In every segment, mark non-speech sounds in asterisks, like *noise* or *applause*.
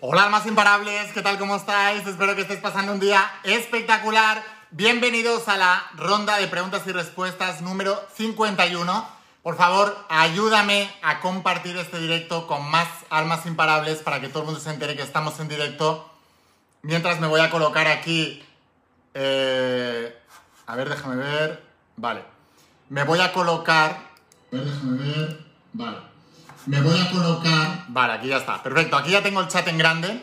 Hola almas imparables, ¿qué tal? ¿Cómo estáis? Espero que estéis pasando un día espectacular. Bienvenidos a la ronda de preguntas y respuestas número 51. Por favor, ayúdame a compartir este directo con más almas imparables para que todo el mundo se entere que estamos en directo. Mientras me voy a colocar aquí... eh, a ver, déjame ver. Vale. Me voy a colocar... A ver, déjame ver. Vale. Me voy a colocar... Vale, aquí ya está. Perfecto. Aquí ya tengo el chat en grande.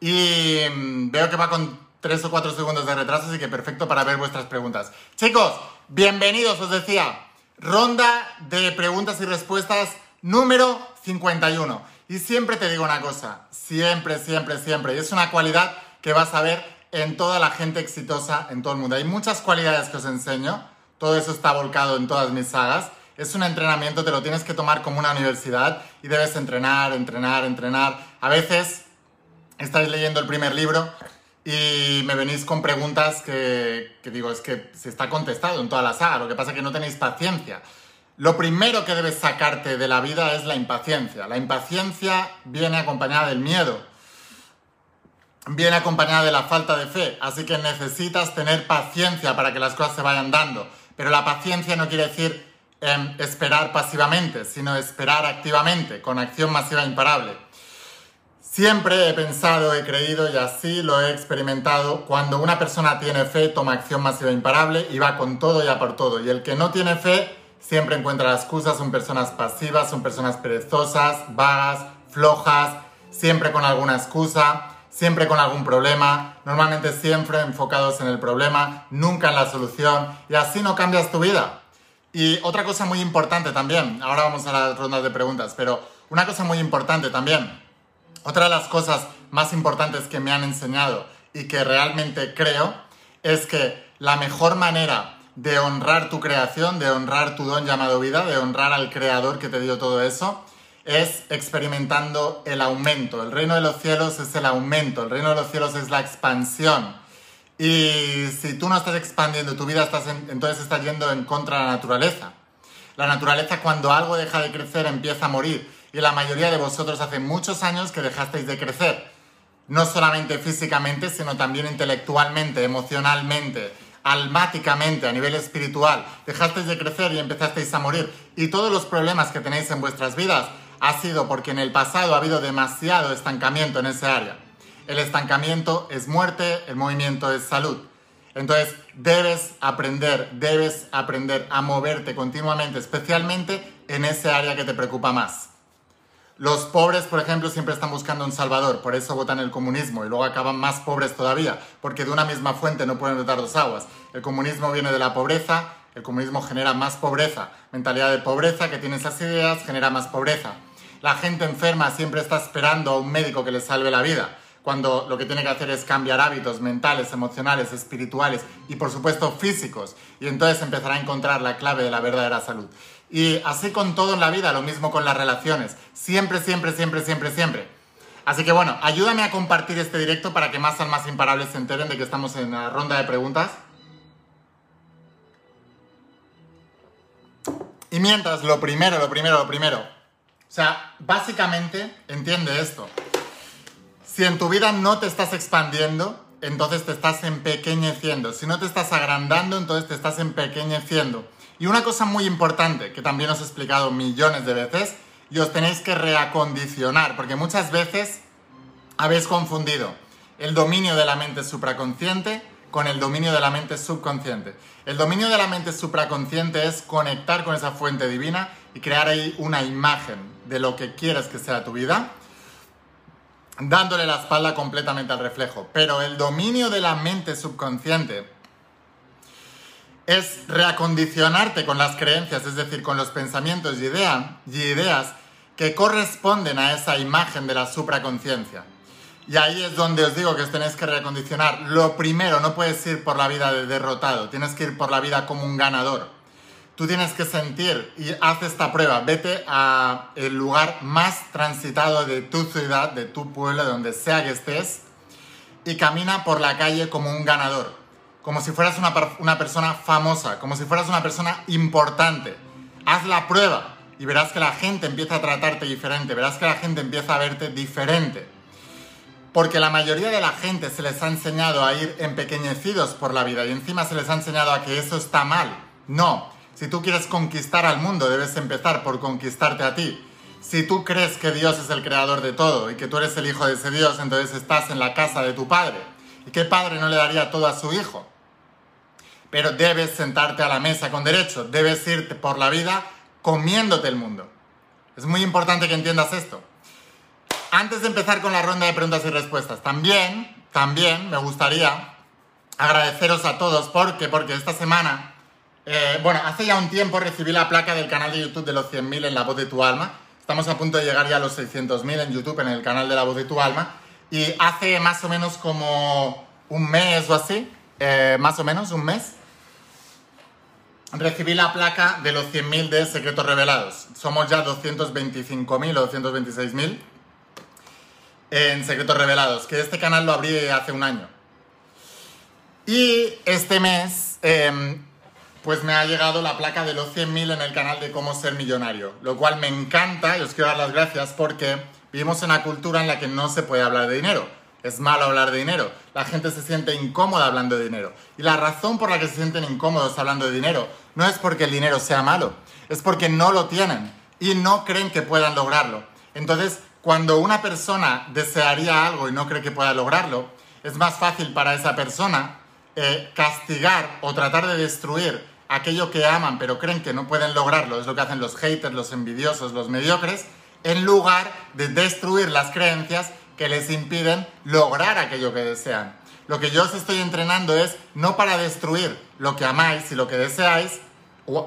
Y mm, veo que va con 3 o 4 segundos de retraso, así que perfecto para ver vuestras preguntas. Chicos, bienvenidos, os decía. Ronda de preguntas y respuestas número 51. Y siempre te digo una cosa, siempre, siempre, siempre. Y es una cualidad que vas a ver en toda la gente exitosa en todo el mundo. Hay muchas cualidades que os enseño. Todo eso está volcado en todas mis sagas. Es un entrenamiento, te lo tienes que tomar como una universidad y debes entrenar, entrenar, entrenar. A veces estáis leyendo el primer libro y me venís con preguntas que, digo, es que se está contestado en toda la saga, lo que pasa es que no tenéis paciencia. Lo primero que debes sacarte de la vida es la impaciencia. La impaciencia viene acompañada del miedo, viene acompañada de la falta de fe, así que necesitas tener paciencia para que las cosas se vayan dando. Pero la paciencia no quiere decir em, esperar pasivamente, sino esperar activamente, con acción masiva imparable. Siempre he pensado, he creído y así lo he experimentado. Cuando una persona tiene fe, toma acción masiva imparable y va con todo y a por todo. Y el que no tiene fe siempre encuentra excusas, son personas pasivas, son personas perezosas, vagas, flojas, siempre con alguna excusa, siempre con algún problema, normalmente siempre enfocados en el problema, nunca en la solución y así no cambias tu vida. Y otra cosa muy importante también, ahora vamos a las rondas de preguntas, pero una cosa muy importante también, otra de las cosas más importantes que me han enseñado y que realmente creo es que la mejor manera de honrar tu creación, de honrar tu don llamado vida, de honrar al creador que te dio todo eso, es experimentando el aumento. El reino de los cielos es el aumento, el reino de los cielos es la expansión. Y si tú no estás expandiendo tu vida, estás en- entonces estás yendo en contra de la naturaleza. La naturaleza cuando algo deja de crecer empieza a morir. Y la mayoría de vosotros hace muchos años que dejasteis de crecer. No solamente físicamente, sino también intelectualmente, emocionalmente, almáticamente, a nivel espiritual. Dejasteis de crecer y empezasteis a morir. Y todos los problemas que tenéis en vuestras vidas ha sido porque en el pasado ha habido demasiado estancamiento en ese área. El estancamiento es muerte, el movimiento es salud. Entonces, debes aprender, debes aprender a moverte continuamente, especialmente en ese área que te preocupa más. Los pobres, por ejemplo, siempre están buscando un salvador, por eso votan el comunismo y luego acaban más pobres todavía, porque de una misma fuente no pueden brotar dos aguas. El comunismo viene de la pobreza, el comunismo genera más pobreza, mentalidad de pobreza que tiene esas ideas genera más pobreza. La gente enferma siempre está esperando a un médico que le salve la vida, cuando lo que tiene que hacer es cambiar hábitos mentales, emocionales, espirituales y por supuesto físicos, y entonces empezará a encontrar la clave de la verdadera salud. Y así con todo en la vida, lo mismo con las relaciones. Siempre, siempre, siempre, siempre, siempre. Así que bueno, ayúdame a compartir este directo para que más almas imparables se enteren de que estamos en la ronda de preguntas. Y mientras, lo primero, lo primero, lo primero. O sea, básicamente, entiende esto. Si en tu vida no te estás expandiendo, entonces te estás empequeñeciendo. Si no te estás agrandando, entonces te estás empequeñeciendo. Y una cosa muy importante, que también os he explicado millones de veces, y os tenéis que reacondicionar, porque muchas veces habéis confundido el dominio de la mente supraconsciente con el dominio de la mente subconsciente. El dominio de la mente supraconsciente es conectar con esa fuente divina y crear ahí una imagen de lo que quieres que sea tu vida, dándole la espalda completamente al reflejo. Pero el dominio de la mente subconsciente es reacondicionarte con las creencias, es decir, con los pensamientos y, y ideas que corresponden a esa imagen de la supraconciencia. Y ahí es donde os digo que os tenéis que reacondicionar. Lo primero, no puedes ir por la vida de derrotado, tienes que ir por la vida como un ganador. Tú tienes que sentir y haz esta prueba. Vete a el lugar más transitado de tu ciudad, de tu pueblo, de donde sea que estés, y camina por la calle como un ganador, como si fueras una, una persona famosa, como si fueras una persona importante. Haz la prueba y verás que la gente empieza a tratarte diferente, verás que la gente empieza a verte diferente. Porque la mayoría de la gente se les ha enseñado a ir empequeñecidos por la vida y encima se les ha enseñado a que eso está mal. No, si tú quieres conquistar al mundo debes empezar por conquistarte a ti. Si tú crees que Dios es el creador de todo y que tú eres el hijo de ese Dios, entonces estás en la casa de tu padre. ¿Y qué padre no le daría todo a su hijo? Pero debes sentarte a la mesa con derecho, debes irte por la vida comiéndote el mundo. Es muy importante que entiendas esto. Antes de empezar con la ronda de preguntas y respuestas, también, también me gustaría agradeceros a todos porque, porque esta semana, eh, bueno, hace ya un tiempo recibí la placa del canal de YouTube de los 100.000 en La Voz de tu Alma. Estamos a punto de llegar ya a los 600.000 en YouTube, en el canal de La Voz de tu Alma. Y hace más o menos como un mes o así, eh, más o menos un mes, recibí la placa de los 100.000 de Secretos Revelados. Somos ya 225.000 o 226.000 en Secretos Revelados, que este canal lo abrí hace un año. Y este mes, em, pues me ha llegado la placa de los 100.000 en el canal de Cómo Ser Millonario, lo cual me encanta y os quiero dar las gracias porque vivimos en una cultura en la que no se puede hablar de dinero. Es malo hablar de dinero. La gente se siente incómoda hablando de dinero. Y la razón por la que se sienten incómodos hablando de dinero no es porque el dinero sea malo, es porque no lo tienen y no creen que puedan lograrlo. Entonces, cuando una persona desearía algo y no cree que pueda lograrlo, es más fácil para esa persona eh, castigar o tratar de destruir aquello que aman pero creen que no pueden lograrlo, es lo que hacen los haters, los envidiosos, los mediocres, en lugar de destruir las creencias que les impiden lograr aquello que desean. Lo que yo os estoy entrenando es no para destruir lo que amáis y lo que deseáis,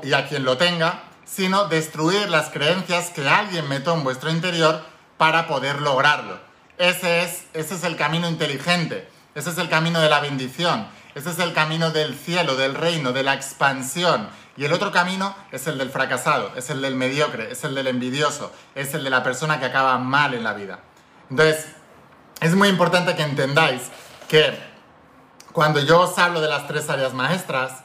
y a quien lo tenga, sino destruir las creencias que alguien metió en vuestro interior para poder lograrlo. Ese es, ese es el camino inteligente, ese es el camino de la bendición, ese es el camino del cielo, del reino, de la expansión. Y el otro camino es el del fracasado, es el del mediocre, es el del envidioso, es el de la persona que acaba mal en la vida. Entonces, es muy importante que entendáis que cuando yo os hablo de las tres áreas maestras,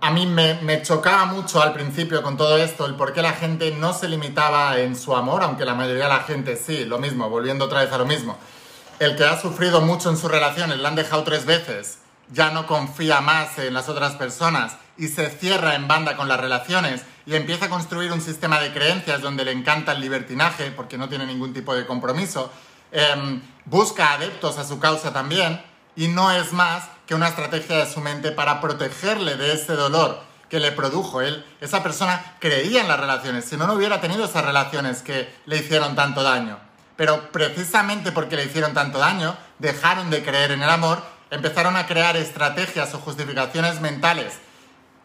a mí me, chocaba mucho al principio con todo esto el por qué la gente no se limitaba en su amor, aunque la mayoría de la gente sí, lo mismo, volviendo otra vez a lo mismo. El que ha sufrido mucho en sus relaciones, le han dejado tres veces, ya no confía más en las otras personas y se cierra en banda con las relaciones y empieza a construir un sistema de creencias donde le encanta el libertinaje porque no tiene ningún tipo de compromiso, em, busca adeptos a su causa también y no es más que una estrategia de su mente para protegerle de ese dolor que le produjo él. Esa persona creía en las relaciones, si no, no hubiera tenido esas relaciones que le hicieron tanto daño. Pero precisamente porque le hicieron tanto daño, dejaron de creer en el amor, empezaron a crear estrategias o justificaciones mentales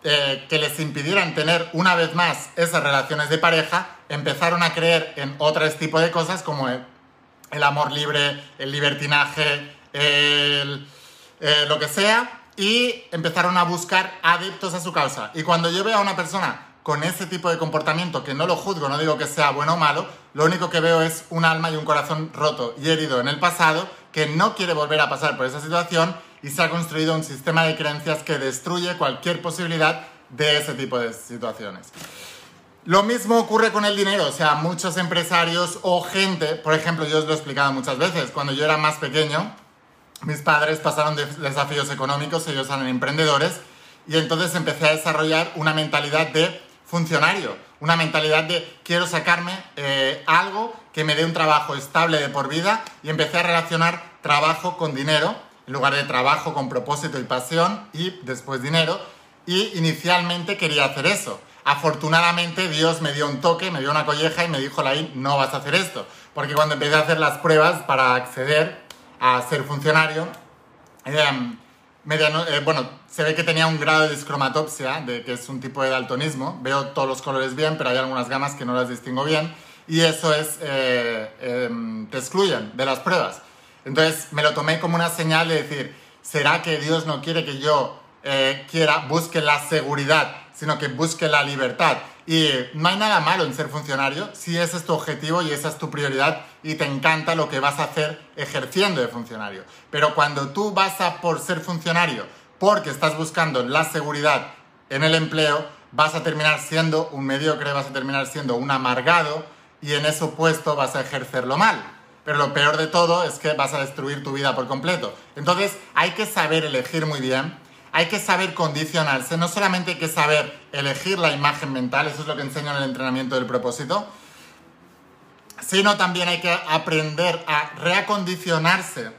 eh, que les impidieran tener una vez más esas relaciones de pareja, empezaron a creer en otros tipos de cosas como el amor libre, el libertinaje, eh, lo que sea, y empezaron a buscar adeptos a su causa. Y cuando yo veo a una persona con ese tipo de comportamiento, que no lo juzgo, no digo que sea bueno o malo, lo único que veo es un alma y un corazón roto y herido en el pasado, que no quiere volver a pasar por esa situación y se ha construido un sistema de creencias que destruye cualquier posibilidad de ese tipo de situaciones. Lo mismo ocurre con el dinero, o sea, muchos empresarios o gente, por ejemplo, yo os lo he explicado muchas veces, cuando yo era más pequeño, mis padres pasaron de desafíos económicos, ellos eran emprendedores, y entonces empecé a desarrollar una mentalidad de funcionario, una mentalidad de quiero sacarme eh, algo que me dé un trabajo estable de por vida y empecé a relacionar trabajo con dinero, en lugar de trabajo con propósito y pasión y después dinero, y inicialmente quería hacer eso. Afortunadamente Dios me dio un toque, me dio una colleja y me dijo, Laín, no vas a hacer esto. Porque cuando empecé a hacer las pruebas para acceder a ser funcionario. Eh, eh, bueno, se ve que tenía un grado de discromatopsia, de, que es un tipo de daltonismo. Veo todos los colores bien, pero hay algunas gamas que no las distingo bien. Y eso es, eh, em, te excluyen de las pruebas. Entonces me lo tomé como una señal de decir, ¿será que Dios no quiere que yo quiera, busque la seguridad, sino que busque la libertad? Y no hay nada malo en ser funcionario si ese es tu objetivo y esa es tu prioridad y te encanta lo que vas a hacer ejerciendo de funcionario. Pero cuando tú vas a por ser funcionario porque estás buscando la seguridad en el empleo, vas a terminar siendo un mediocre, vas a terminar siendo un amargado y en ese puesto vas a ejercerlo mal. pero lo peor de todo es que vas a destruir tu vida por completo. Entonces hay que saber elegir muy bien, hay que saber condicionarse, no solamente hay que saber elegir la imagen mental, eso es lo que enseño en el entrenamiento del propósito, sino también hay que aprender a reacondicionarse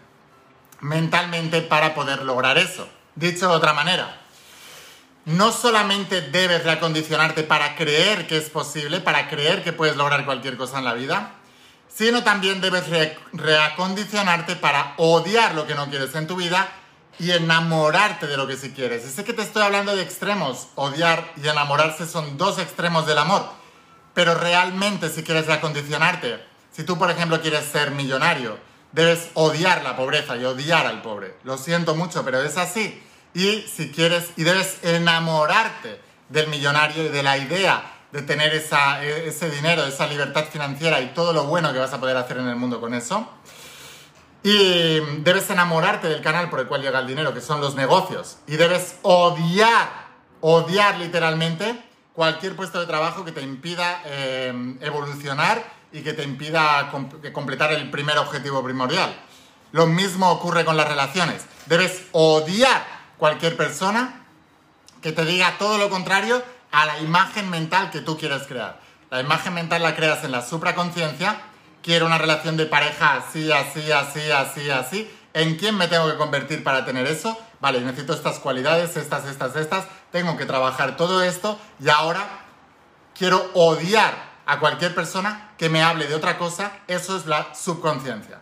mentalmente para poder lograr eso. Dicho de otra manera, no solamente debes reacondicionarte para creer que es posible, para creer que puedes lograr cualquier cosa en la vida, sino también debes reacondicionarte para odiar lo que no quieres en tu vida y enamorarte de lo que sí quieres. Y sé que te estoy hablando de extremos, odiar y enamorarse son dos extremos del amor, pero realmente si quieres reacondicionarte, si tú por ejemplo quieres ser millonario, debes odiar la pobreza y odiar al pobre. Lo siento mucho, pero es así. Y si quieres, y debes enamorarte del millonario y de la idea de tener esa, e, ese dinero, esa libertad financiera y todo lo bueno que vas a poder hacer en el mundo con eso. Y debes enamorarte del canal por el cual llega el dinero, que son los negocios. Y debes odiar, odiar literalmente cualquier puesto de trabajo que te impida eh, evolucionar y que te impida completar el primer objetivo primordial. Lo mismo ocurre con las relaciones. Debes odiar cualquier persona que te diga todo lo contrario a la imagen mental que tú quieres crear. La imagen mental la creas en la supraconciencia. Quiero una relación de pareja así, así, así, así, así. ¿En quién me tengo que convertir para tener eso? Vale, necesito estas cualidades, estas, estas, estas. Tengo que trabajar todo esto y ahora quiero odiar a cualquier persona que me hable de otra cosa, eso es la subconsciencia.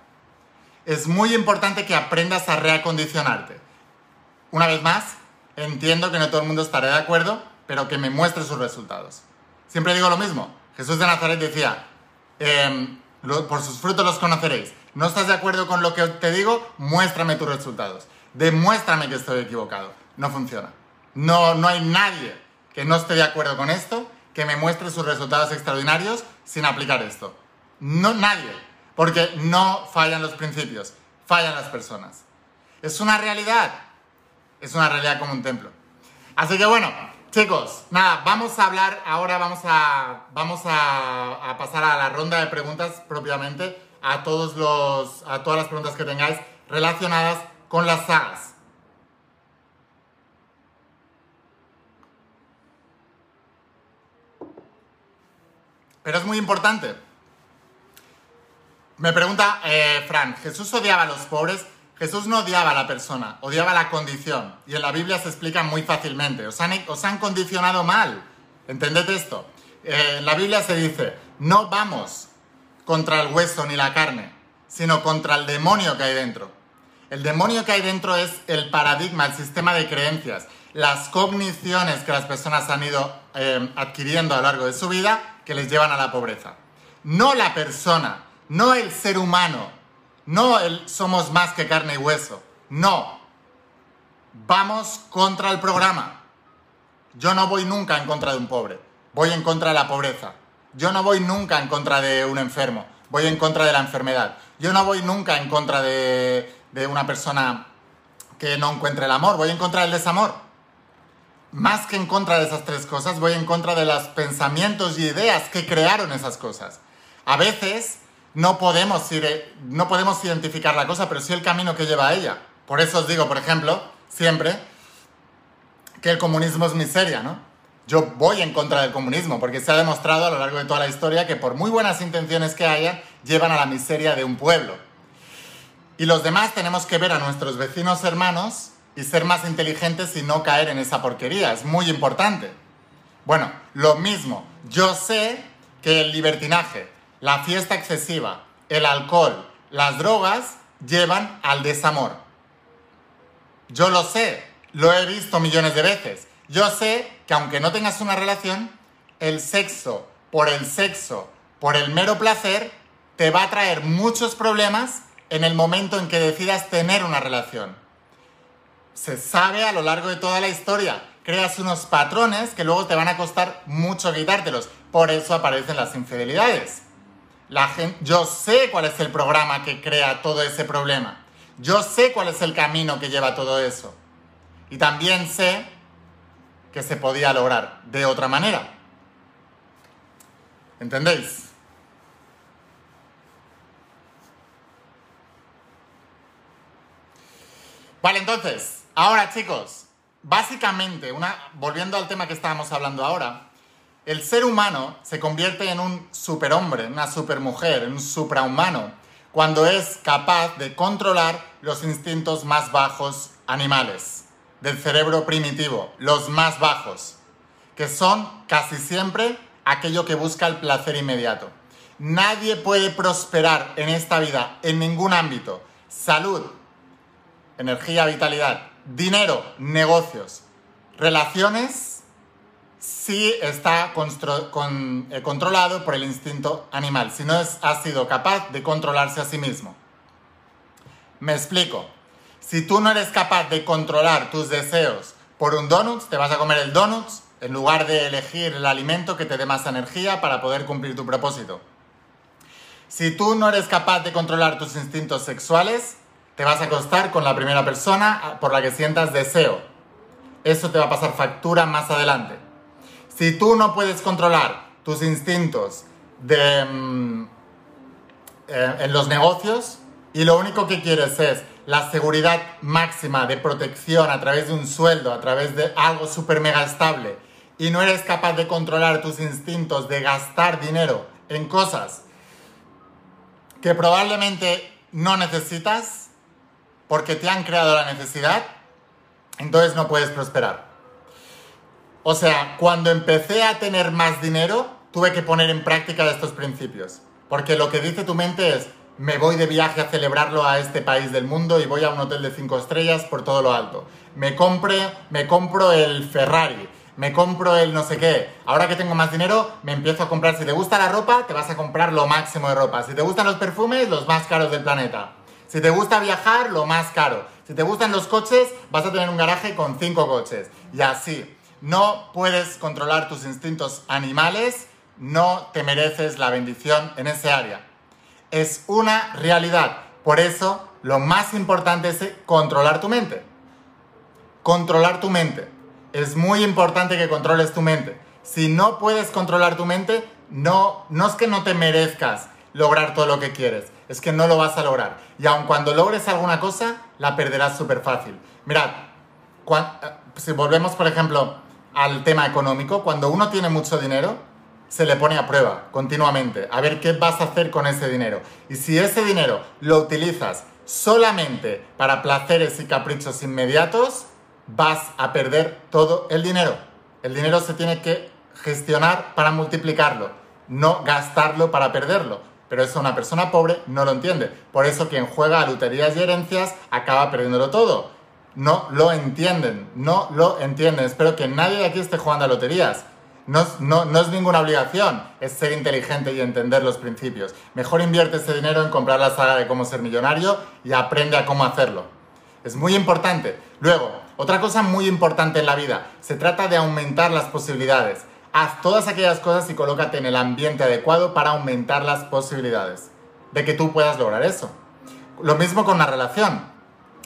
Es muy importante que aprendas a reacondicionarte. Una vez más, entiendo que no todo el mundo estará de acuerdo, pero que me muestre sus resultados. Siempre digo lo mismo. Jesús de Nazaret decía, por sus frutos los conoceréis. ¿No estás de acuerdo con lo que te digo? Muéstrame tus resultados. Demuéstrame que estoy equivocado. No funciona. No, no hay nadie que no esté de acuerdo con esto que me muestre sus resultados extraordinarios sin aplicar esto. No nadie, porque no fallan los principios, fallan las personas. Es una realidad, es una realidad como un templo. Así que bueno, chicos, nada, vamos a hablar, ahora vamos a, vamos a, pasar a la ronda de preguntas propiamente, a, todos los, a todas las preguntas que tengáis relacionadas con las sagas. Pero es muy importante. Me pregunta eh, Fran, ¿Jesús odiaba a los pobres? Jesús no odiaba a la persona, odiaba la condición. Y en la Biblia se explica muy fácilmente. Os han, condicionado mal. ¿Entended esto? Eh, en la Biblia se dice, no vamos contra el hueso ni la carne, sino contra el demonio que hay dentro. El demonio que hay dentro es el paradigma, el sistema de creencias, las cogniciones que las personas han ido eh, adquiriendo a lo largo de su vida que les llevan a la pobreza. No la persona, no el ser humano, no somos más que carne y hueso. No. Vamos contra el programa. Yo no voy nunca en contra de un pobre. Voy en contra de la pobreza. Yo no voy nunca en contra de un enfermo. Voy en contra de la enfermedad. Yo no voy nunca en contra de, de una persona que no encuentre el amor. Voy en contra del desamor más que en contra de esas tres cosas, voy en contra de los pensamientos y ideas que crearon esas cosas. A veces no podemos, ir, no podemos identificar la cosa, pero sí el camino que lleva a ella. Por eso os digo, por ejemplo, siempre, que el comunismo es miseria, ¿no? Yo voy en contra del comunismo, porque se ha demostrado a lo largo de toda la historia que por muy buenas intenciones que haya, llevan a la miseria de un pueblo. Y los demás tenemos que ver a nuestros vecinos hermanos y ser más inteligentes y no caer en esa porquería. Es muy importante. Bueno, lo mismo. Yo sé que el libertinaje, la fiesta excesiva, el alcohol, las drogas llevan al desamor. Yo lo sé, lo he visto millones de veces. Yo sé que aunque no tengas una relación, el sexo por el sexo, por el mero placer, te va a traer muchos problemas en el momento en que decidas tener una relación se sabe a lo largo de toda la historia. Creas unos patrones que luego te van a costar mucho quitártelos. Por eso aparecen las infidelidades. Yo sé cuál es el programa que crea todo ese problema. Yo sé cuál es el camino que lleva todo eso. Y también sé que se podía lograr de otra manera. ¿Entendéis? Vale, entonces, ahora chicos, básicamente, una, volviendo al tema que estábamos hablando ahora, el ser humano se convierte en un superhombre, en una supermujer, en un suprahumano, cuando es capaz de controlar los instintos más bajos animales, del cerebro primitivo, los más bajos, que son casi siempre aquello que busca el placer inmediato. Nadie puede prosperar en esta vida, en ningún ámbito. Salud, energía, vitalidad, dinero, negocios, relaciones, si está eh, controlado por el instinto animal, si no ha sido capaz de controlarse a sí mismo. Me explico. Si tú no eres capaz de controlar tus deseos por un donut, te vas a comer el donut en lugar de elegir el alimento que te dé más energía para poder cumplir tu propósito. Si tú no eres capaz de controlar tus instintos sexuales, te vas a acostar con la primera persona por la que sientas deseo. Eso te va a pasar factura más adelante. Si tú no puedes controlar tus instintos mm, eh, en los negocios y lo único que quieres es la seguridad máxima de protección a través de un sueldo, a través de algo súper mega estable, y no eres capaz de controlar tus instintos de gastar dinero en cosas que probablemente no necesitas porque te han creado la necesidad, entonces no puedes prosperar. O sea, cuando empecé a tener más dinero, tuve que poner en práctica estos principios. Porque lo que dice tu mente es, me voy de viaje a celebrarlo a este país del mundo y voy a un hotel de cinco estrellas por todo lo alto. Me, compre, me compro el Ferrari, me compro el no sé qué. Ahora que tengo más dinero, me empiezo a comprar. Si te gusta la ropa, te vas a comprar lo máximo de ropa. Si te gustan los perfumes, los más caros del planeta. Si te gusta viajar, lo más caro. Si te gustan los coches, vas a tener un garaje con cinco coches. Y así. No puedes controlar tus instintos animales, no te mereces la bendición en ese área. Es una realidad. Por eso, lo más importante es controlar tu mente. Controlar tu mente. Es muy importante que controles tu mente. Si no puedes controlar tu mente, no, no es que no te merezcas lograr todo lo que quieres, es que no lo vas a lograr. Y aun cuando logres alguna cosa, la perderás súper fácil. Mirad, eh, si volvemos, por ejemplo, al tema económico, cuando uno tiene mucho dinero, se le pone a prueba continuamente, a ver qué vas a hacer con ese dinero. Y si ese dinero lo utilizas solamente para placeres y caprichos inmediatos, vas a perder todo el dinero. El dinero se tiene que gestionar para multiplicarlo, no gastarlo para perderlo. Pero eso una persona pobre no lo entiende. Por eso quien juega a loterías y herencias acaba perdiéndolo todo no lo entienden, no lo entienden. Espero que nadie de aquí esté jugando a loterías. No, no, es ninguna obligación, es ser inteligente y entender los principios. Mejor invierte ese dinero en comprar la saga de cómo ser millonario y aprende a cómo hacerlo. Es muy importante. Luego, otra cosa muy importante en la vida, se trata de aumentar las posibilidades. Haz todas aquellas cosas y colócate en el ambiente adecuado para aumentar las posibilidades de que tú puedas lograr eso. Lo mismo con una relación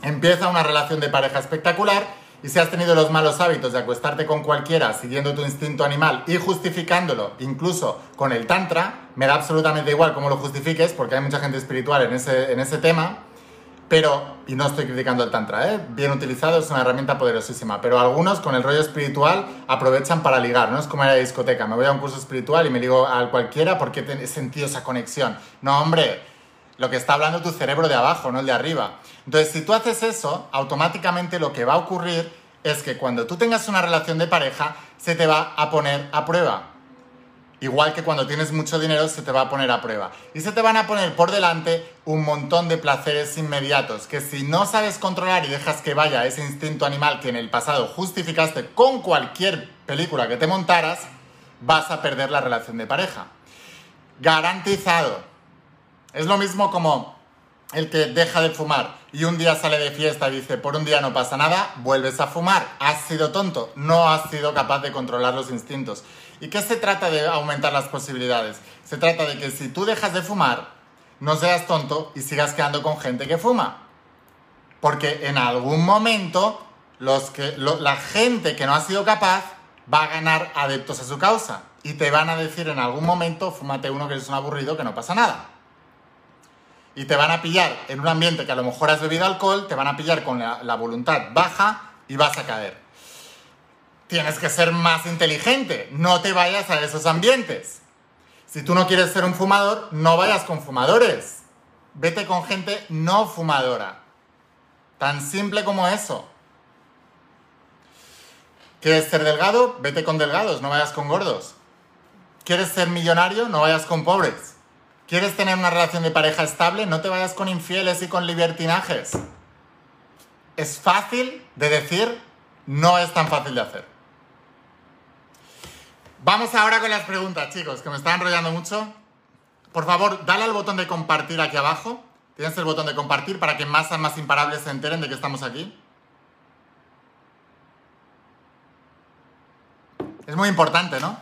empieza una relación de pareja espectacular y si has tenido los malos hábitos de acostarte con cualquiera siguiendo tu instinto animal y justificándolo incluso con el tantra, me da absolutamente igual cómo lo justifiques porque hay mucha gente espiritual en ese, en ese tema, pero, y no estoy criticando el tantra, ¿eh? bien utilizado es una herramienta poderosísima, pero algunos con el rollo espiritual aprovechan para ligar, no es como en la discoteca, me voy a un curso espiritual y me ligo a cualquiera porque he sentido esa conexión. No, hombre, lo que está hablando tu cerebro de abajo, no el de arriba. Entonces, si tú haces eso, automáticamente lo que va a ocurrir es que cuando tú tengas una relación de pareja, se te va a poner a prueba. Igual que cuando tienes mucho dinero, se te va a poner a prueba. Y se te van a poner por delante un montón de placeres inmediatos, que si no sabes controlar y dejas que vaya ese instinto animal que en el pasado justificaste con cualquier película que te montaras, vas a perder la relación de pareja. Garantizado. Es lo mismo como el que deja de fumar y un día sale de fiesta y dice, por un día no pasa nada, vuelves a fumar. Has sido tonto, no has sido capaz de controlar los instintos. ¿Y qué se trata de aumentar las posibilidades? Se trata de que si tú dejas de fumar, no seas tonto y sigas quedando con gente que fuma. Porque en algún momento los que, la gente que no ha sido capaz va a ganar adeptos a su causa. Y te van a decir en algún momento, fúmate uno que es un aburrido, que no pasa nada. Y te van a pillar en un ambiente que a lo mejor has bebido alcohol, te van a pillar con la, la voluntad baja y vas a caer. Tienes que ser más inteligente, no te vayas a esos ambientes. Si tú no quieres ser un fumador, no vayas con fumadores. Vete con gente no fumadora. Tan simple como eso. ¿Quieres ser delgado? Vete con delgados, no vayas con gordos. ¿Quieres ser millonario? No vayas con pobres. ¿Quieres tener una relación de pareja estable? No te vayas con infieles y con libertinajes. Es fácil de decir, no es tan fácil de hacer. Vamos ahora con las preguntas, chicos, que me están enrollando mucho. Por favor, dale al botón de compartir aquí abajo. Tienes el botón de compartir para que más más imparables se enteren de que estamos aquí. Es muy importante, ¿no?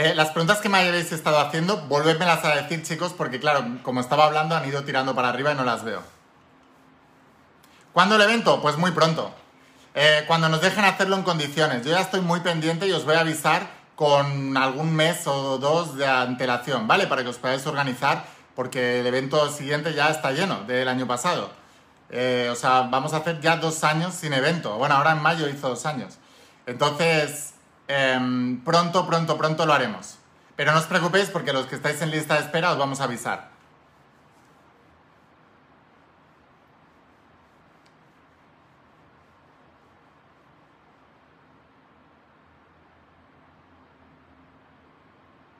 Eh, las preguntas que me habéis estado haciendo, volvédmelas a decir, chicos, porque claro, como estaba hablando, han ido tirando para arriba y no las veo. ¿Cuándo el evento? Pues muy pronto. Eh, cuando nos dejen hacerlo en condiciones. Yo ya estoy muy pendiente y os voy a avisar con algún mes o dos de antelación, ¿vale? Para que os podáis organizar, porque el evento siguiente ya está lleno del año pasado. Eh, o sea, vamos a hacer ya dos años sin evento. Bueno, ahora en mayo hizo dos años. Entonces, Em, pronto, pronto, pronto lo haremos. Pero no os preocupéis porque los que estáis en lista de espera os vamos a avisar.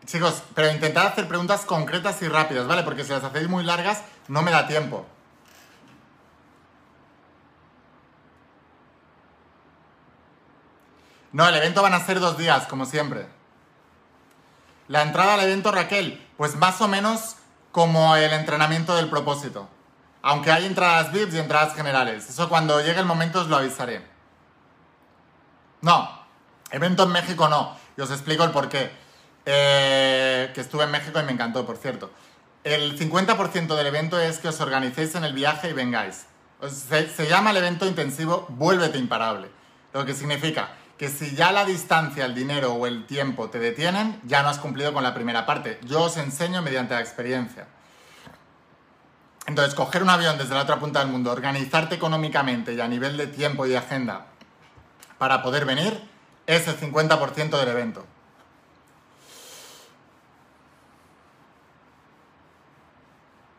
Chicos, pero intentad hacer preguntas concretas y rápidas, ¿vale? Porque si las hacéis muy largas, no me da tiempo. No, el evento van a ser dos días, como siempre. La entrada al evento, Raquel, pues más o menos como el entrenamiento del propósito. Aunque hay entradas VIPs y entradas generales. Eso cuando llegue el momento os lo avisaré. No, evento en México no. Y os explico el por qué. Eh, que estuve en México y me encantó, por cierto. El 50% del evento es que os organicéis en el viaje y vengáis. Se llama el evento intensivo Vuélvete Imparable. Lo que significa que si ya la distancia, el dinero o el tiempo te detienen, ya no has cumplido con la primera parte. Yo os enseño mediante la experiencia. Entonces, coger un avión desde la otra punta del mundo, organizarte económicamente y a nivel de tiempo y de agenda para poder venir, es el 50% del evento.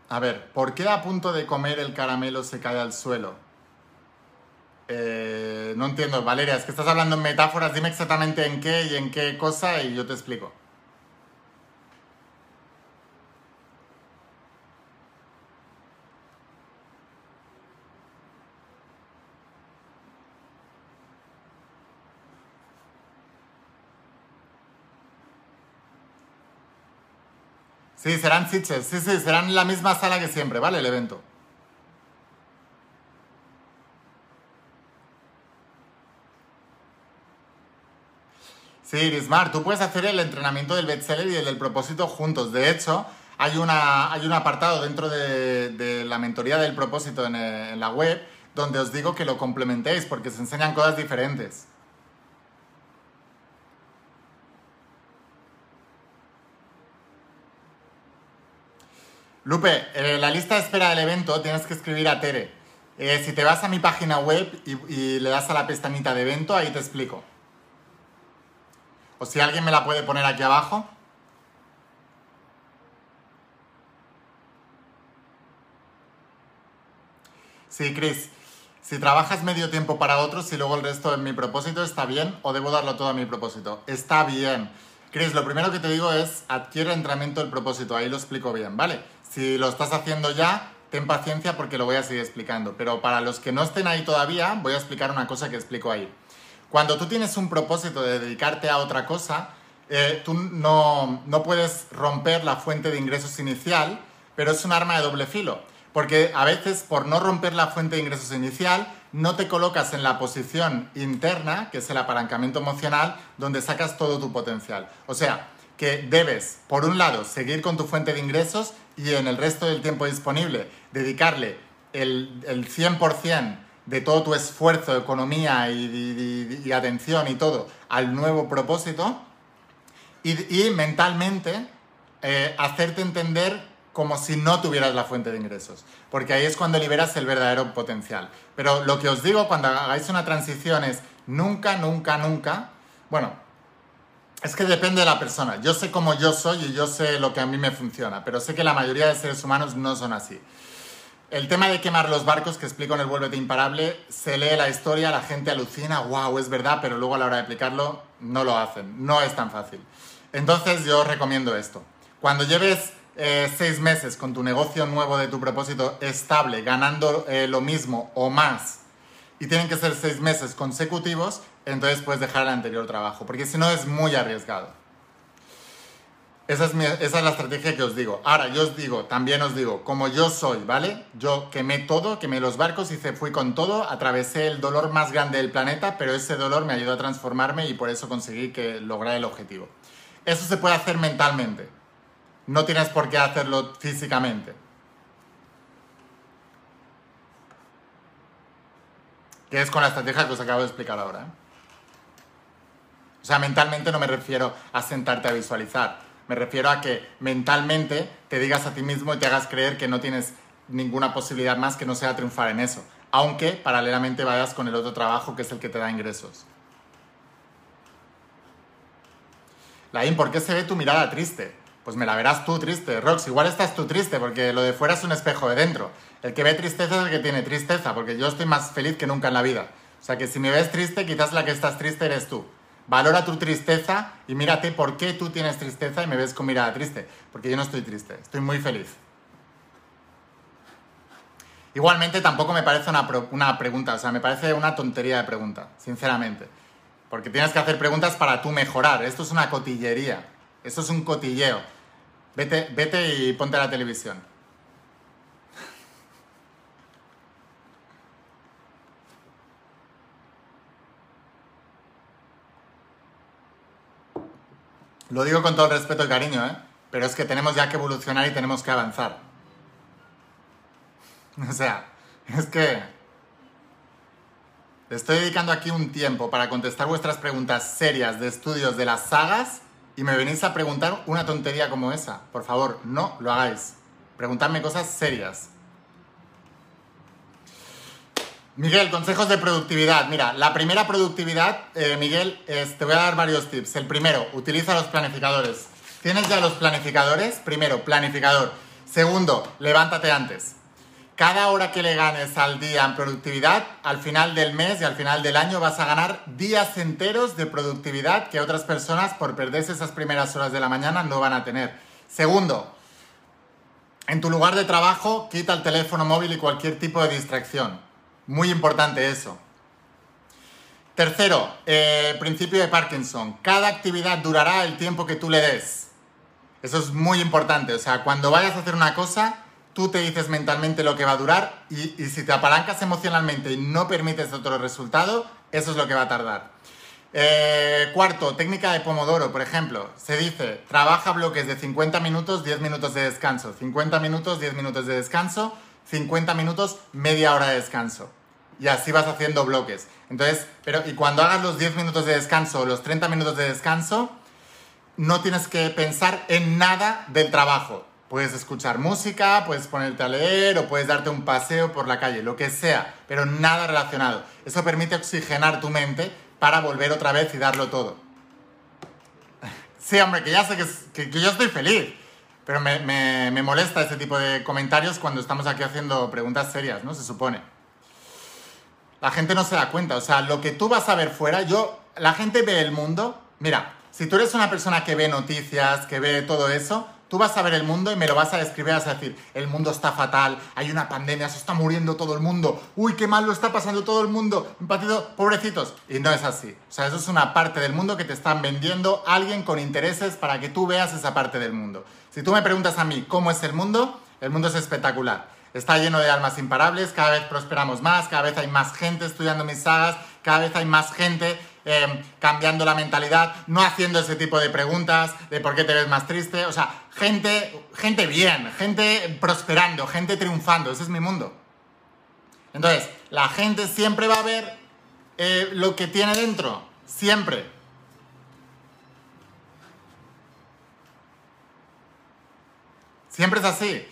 A ver, ¿por qué a punto de comer el caramelo se cae al suelo? Eh, no entiendo, Valeria, es que estás hablando en metáforas, dime exactamente en qué y en qué cosa y yo te explico. Sí, serán sitches, sí, sí, serán la misma sala que siempre, ¿vale? El evento. Sí, Irismar, tú puedes hacer el entrenamiento del bestseller y el del propósito juntos. De hecho, hay, una, hay un apartado dentro de, la mentoría del propósito en, eh, en, la web donde os digo que lo complementéis porque se enseñan cosas diferentes. Lupe, en eh, la lista de espera del evento tienes que escribir a Tere. Eh, si te vas a mi página web y, y le das a la pestañita de evento, ahí te explico. O si alguien me la puede poner aquí abajo. Sí, Chris. Si trabajas medio tiempo para otros y luego el resto en mi propósito, ¿está bien o debo darlo todo a mi propósito? Está bien. Chris, lo primero que te digo es adquiere entrenamiento del propósito. Ahí lo explico bien, ¿vale? Si lo estás haciendo ya, ten paciencia porque lo voy a seguir explicando. Pero para los que no estén ahí todavía, voy a explicar una cosa que explico ahí. Cuando tú tienes un propósito de dedicarte a otra cosa, eh, tú no, no puedes romper la fuente de ingresos inicial, pero es un arma de doble filo. Porque a veces, por no romper la fuente de ingresos inicial, no te colocas en la posición interna, que es el apalancamiento emocional, donde sacas todo tu potencial. O sea, que debes, por un lado, seguir con tu fuente de ingresos y en el resto del tiempo disponible dedicarle el, el 100% de todo tu esfuerzo, economía y, atención y todo al nuevo propósito y, mentalmente eh, hacerte entender como si no tuvieras la fuente de ingresos, porque ahí es cuando liberas el verdadero potencial. Pero lo que os digo cuando hagáis una transición es nunca, nunca, nunca, bueno, es que depende de la persona. Yo sé cómo yo soy y yo sé lo que a mí me funciona, pero sé que la mayoría de seres humanos no son así. El tema de quemar los barcos que explico en el Vuélvete Imparable, se lee la historia, la gente alucina, wow, es verdad, pero luego a la hora de aplicarlo no lo hacen. No es tan fácil. Entonces yo os recomiendo esto. Cuando lleves eh, seis meses con tu negocio nuevo de tu propósito estable, ganando eh, lo mismo o más, y tienen que ser seis meses consecutivos, entonces puedes dejar el anterior trabajo, porque si no es muy arriesgado. Esa es, la estrategia que os digo. Ahora, yo os digo, también os digo, como yo soy, ¿vale? Yo quemé todo, quemé los barcos, y fui con todo, atravesé el dolor más grande del planeta, pero ese dolor me ayudó a transformarme y por eso conseguí que lograr el objetivo. Eso se puede hacer mentalmente. No tienes por qué hacerlo físicamente. Que es con la estrategia que os acabo de explicar ahora. ¿eh? O sea, mentalmente no me refiero a sentarte a visualizar me refiero a que mentalmente te digas a ti mismo y te hagas creer que no tienes ninguna posibilidad más que no sea triunfar en eso. Aunque paralelamente vayas con el otro trabajo que es el que te da ingresos. Laín, ¿por qué se ve tu mirada triste? Pues me la verás tú triste. Rox, igual estás tú triste porque lo de fuera es un espejo de dentro. El que ve tristeza es el que tiene tristeza, porque yo estoy más feliz que nunca en la vida. O sea que si me ves triste, quizás la que estás triste eres tú. Valora tu tristeza y mírate por qué tú tienes tristeza y me ves con mirada triste. Porque yo no estoy triste, estoy muy feliz. Igualmente tampoco me parece una, una pregunta, o sea, me parece una tontería de pregunta, sinceramente. Porque tienes que hacer preguntas para tú mejorar. Esto es una cotillería. Esto es un cotilleo. Vete, vete y ponte a la televisión. Lo digo con todo el respeto y cariño, ¿eh? Pero es que tenemos ya que evolucionar y tenemos que avanzar. *laughs* O sea, es que estoy dedicando aquí un tiempo para contestar vuestras preguntas serias de estudios de las sagas y me venís a preguntar una tontería como esa. Por favor, no lo hagáis. Preguntadme cosas serias. Miguel, consejos de productividad. Mira, la primera productividad, eh, Miguel, te voy a dar varios tips. El primero, utiliza los planificadores. ¿Tienes ya los planificadores? Primero, planificador. Segundo, levántate antes. Cada hora que le ganes al día en productividad, al final del mes y al final del año vas a ganar días enteros de productividad que otras personas por perderse esas primeras horas de la mañana no van a tener. Segundo, en tu lugar de trabajo, quita el teléfono móvil y cualquier tipo de distracción. Muy importante eso. Tercero, eh, principio de Parkinson. Cada actividad durará el tiempo que tú le des. Eso es muy importante. O sea, cuando vayas a hacer una cosa, tú te dices mentalmente lo que va a durar y, si te apalancas emocionalmente y no permites otro resultado, eso es lo que va a tardar. Eh, cuarto, técnica de Pomodoro, por ejemplo. Se dice, trabaja bloques de 50 minutos, 10 minutos de descanso. 50 minutos, 10 minutos de descanso. 50 minutos, media hora de descanso y así vas haciendo bloques. Entonces, pero y cuando hagas los 10 minutos de descanso los 30 minutos de descanso, no tienes que pensar en nada del trabajo. Puedes escuchar música, puedes ponerte a leer o puedes darte un paseo por la calle, lo que sea, pero nada relacionado. Eso permite oxigenar tu mente para volver otra vez y darlo todo. Sí, hombre, que ya sé que, que, yo estoy feliz, pero me, me, me molesta ese tipo de comentarios cuando estamos aquí haciendo preguntas serias, ¿no? Se supone. La gente no se da cuenta. O sea, lo que tú vas a ver fuera, yo, la gente ve el mundo. Mira, si tú eres una persona que ve noticias, que ve todo eso, tú vas a ver el mundo y me lo vas a describir, vas a decir, el mundo está fatal, hay una pandemia, se está muriendo todo el mundo, uy, qué mal lo está pasando todo el mundo, partido, pobrecitos. Y no es así. O sea, eso es una parte del mundo que te están vendiendo alguien con intereses para que tú veas esa parte del mundo. Si tú me preguntas a mí cómo es el mundo, el mundo es espectacular. Está lleno de almas imparables, cada vez prosperamos más, cada vez hay más gente estudiando mis sagas, cada vez hay más gente em, cambiando la mentalidad, no haciendo ese tipo de preguntas de por qué te ves más triste. O sea, gente, gente bien, gente prosperando, gente triunfando. Ese es mi mundo. Entonces, la gente siempre va a ver eh, lo que tiene dentro. Siempre. Siempre es así.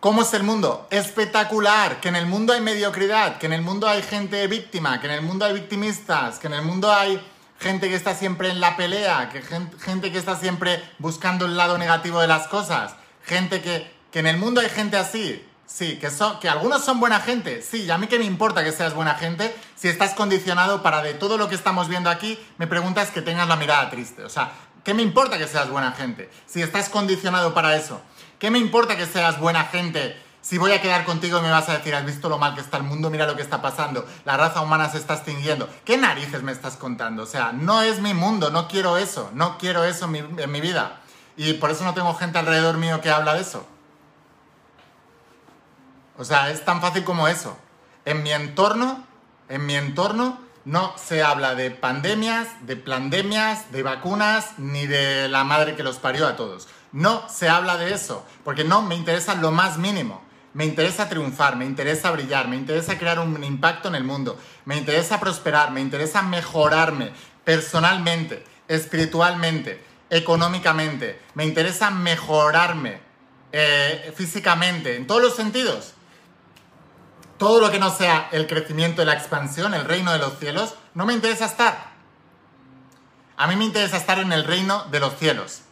¿Cómo es el mundo? Espectacular, que en el mundo hay mediocridad, que en el mundo hay gente víctima, que en el mundo hay victimistas, que en el mundo hay gente que está siempre en la pelea, que gente, que está siempre buscando el lado negativo de las cosas, gente que, que en el mundo hay gente así, sí, que, son, que algunos son buena gente, sí, y a mí que me importa que seas buena gente si estás condicionado para de todo lo que estamos viendo aquí, me preguntas que tengas la mirada triste, o sea, ¿qué me importa que seas buena gente si estás condicionado para eso? ¿Qué me importa que seas buena gente? Si voy a quedar contigo y me vas a decir, has visto lo mal que está el mundo, mira lo que está pasando, la raza humana se está extinguiendo. ¿Qué narices me estás contando? O sea, no es mi mundo, no quiero eso, no quiero eso en mi, en mi vida. Y por eso no tengo gente alrededor mío que habla de eso. O sea, es tan fácil como eso. En mi entorno, en mi entorno, no se habla de pandemias, de pandemias, de vacunas, ni de la madre que los parió a todos. No se habla de eso, porque no me interesa lo más mínimo. Me interesa triunfar, me interesa brillar, me interesa crear un impacto en el mundo, me interesa prosperar, me interesa mejorarme personalmente, espiritualmente, económicamente, me interesa mejorarme eh, físicamente, en todos los sentidos. Todo lo que no sea el crecimiento y la expansión, el reino de los cielos, no me interesa estar. A mí me interesa estar en el reino de los cielos.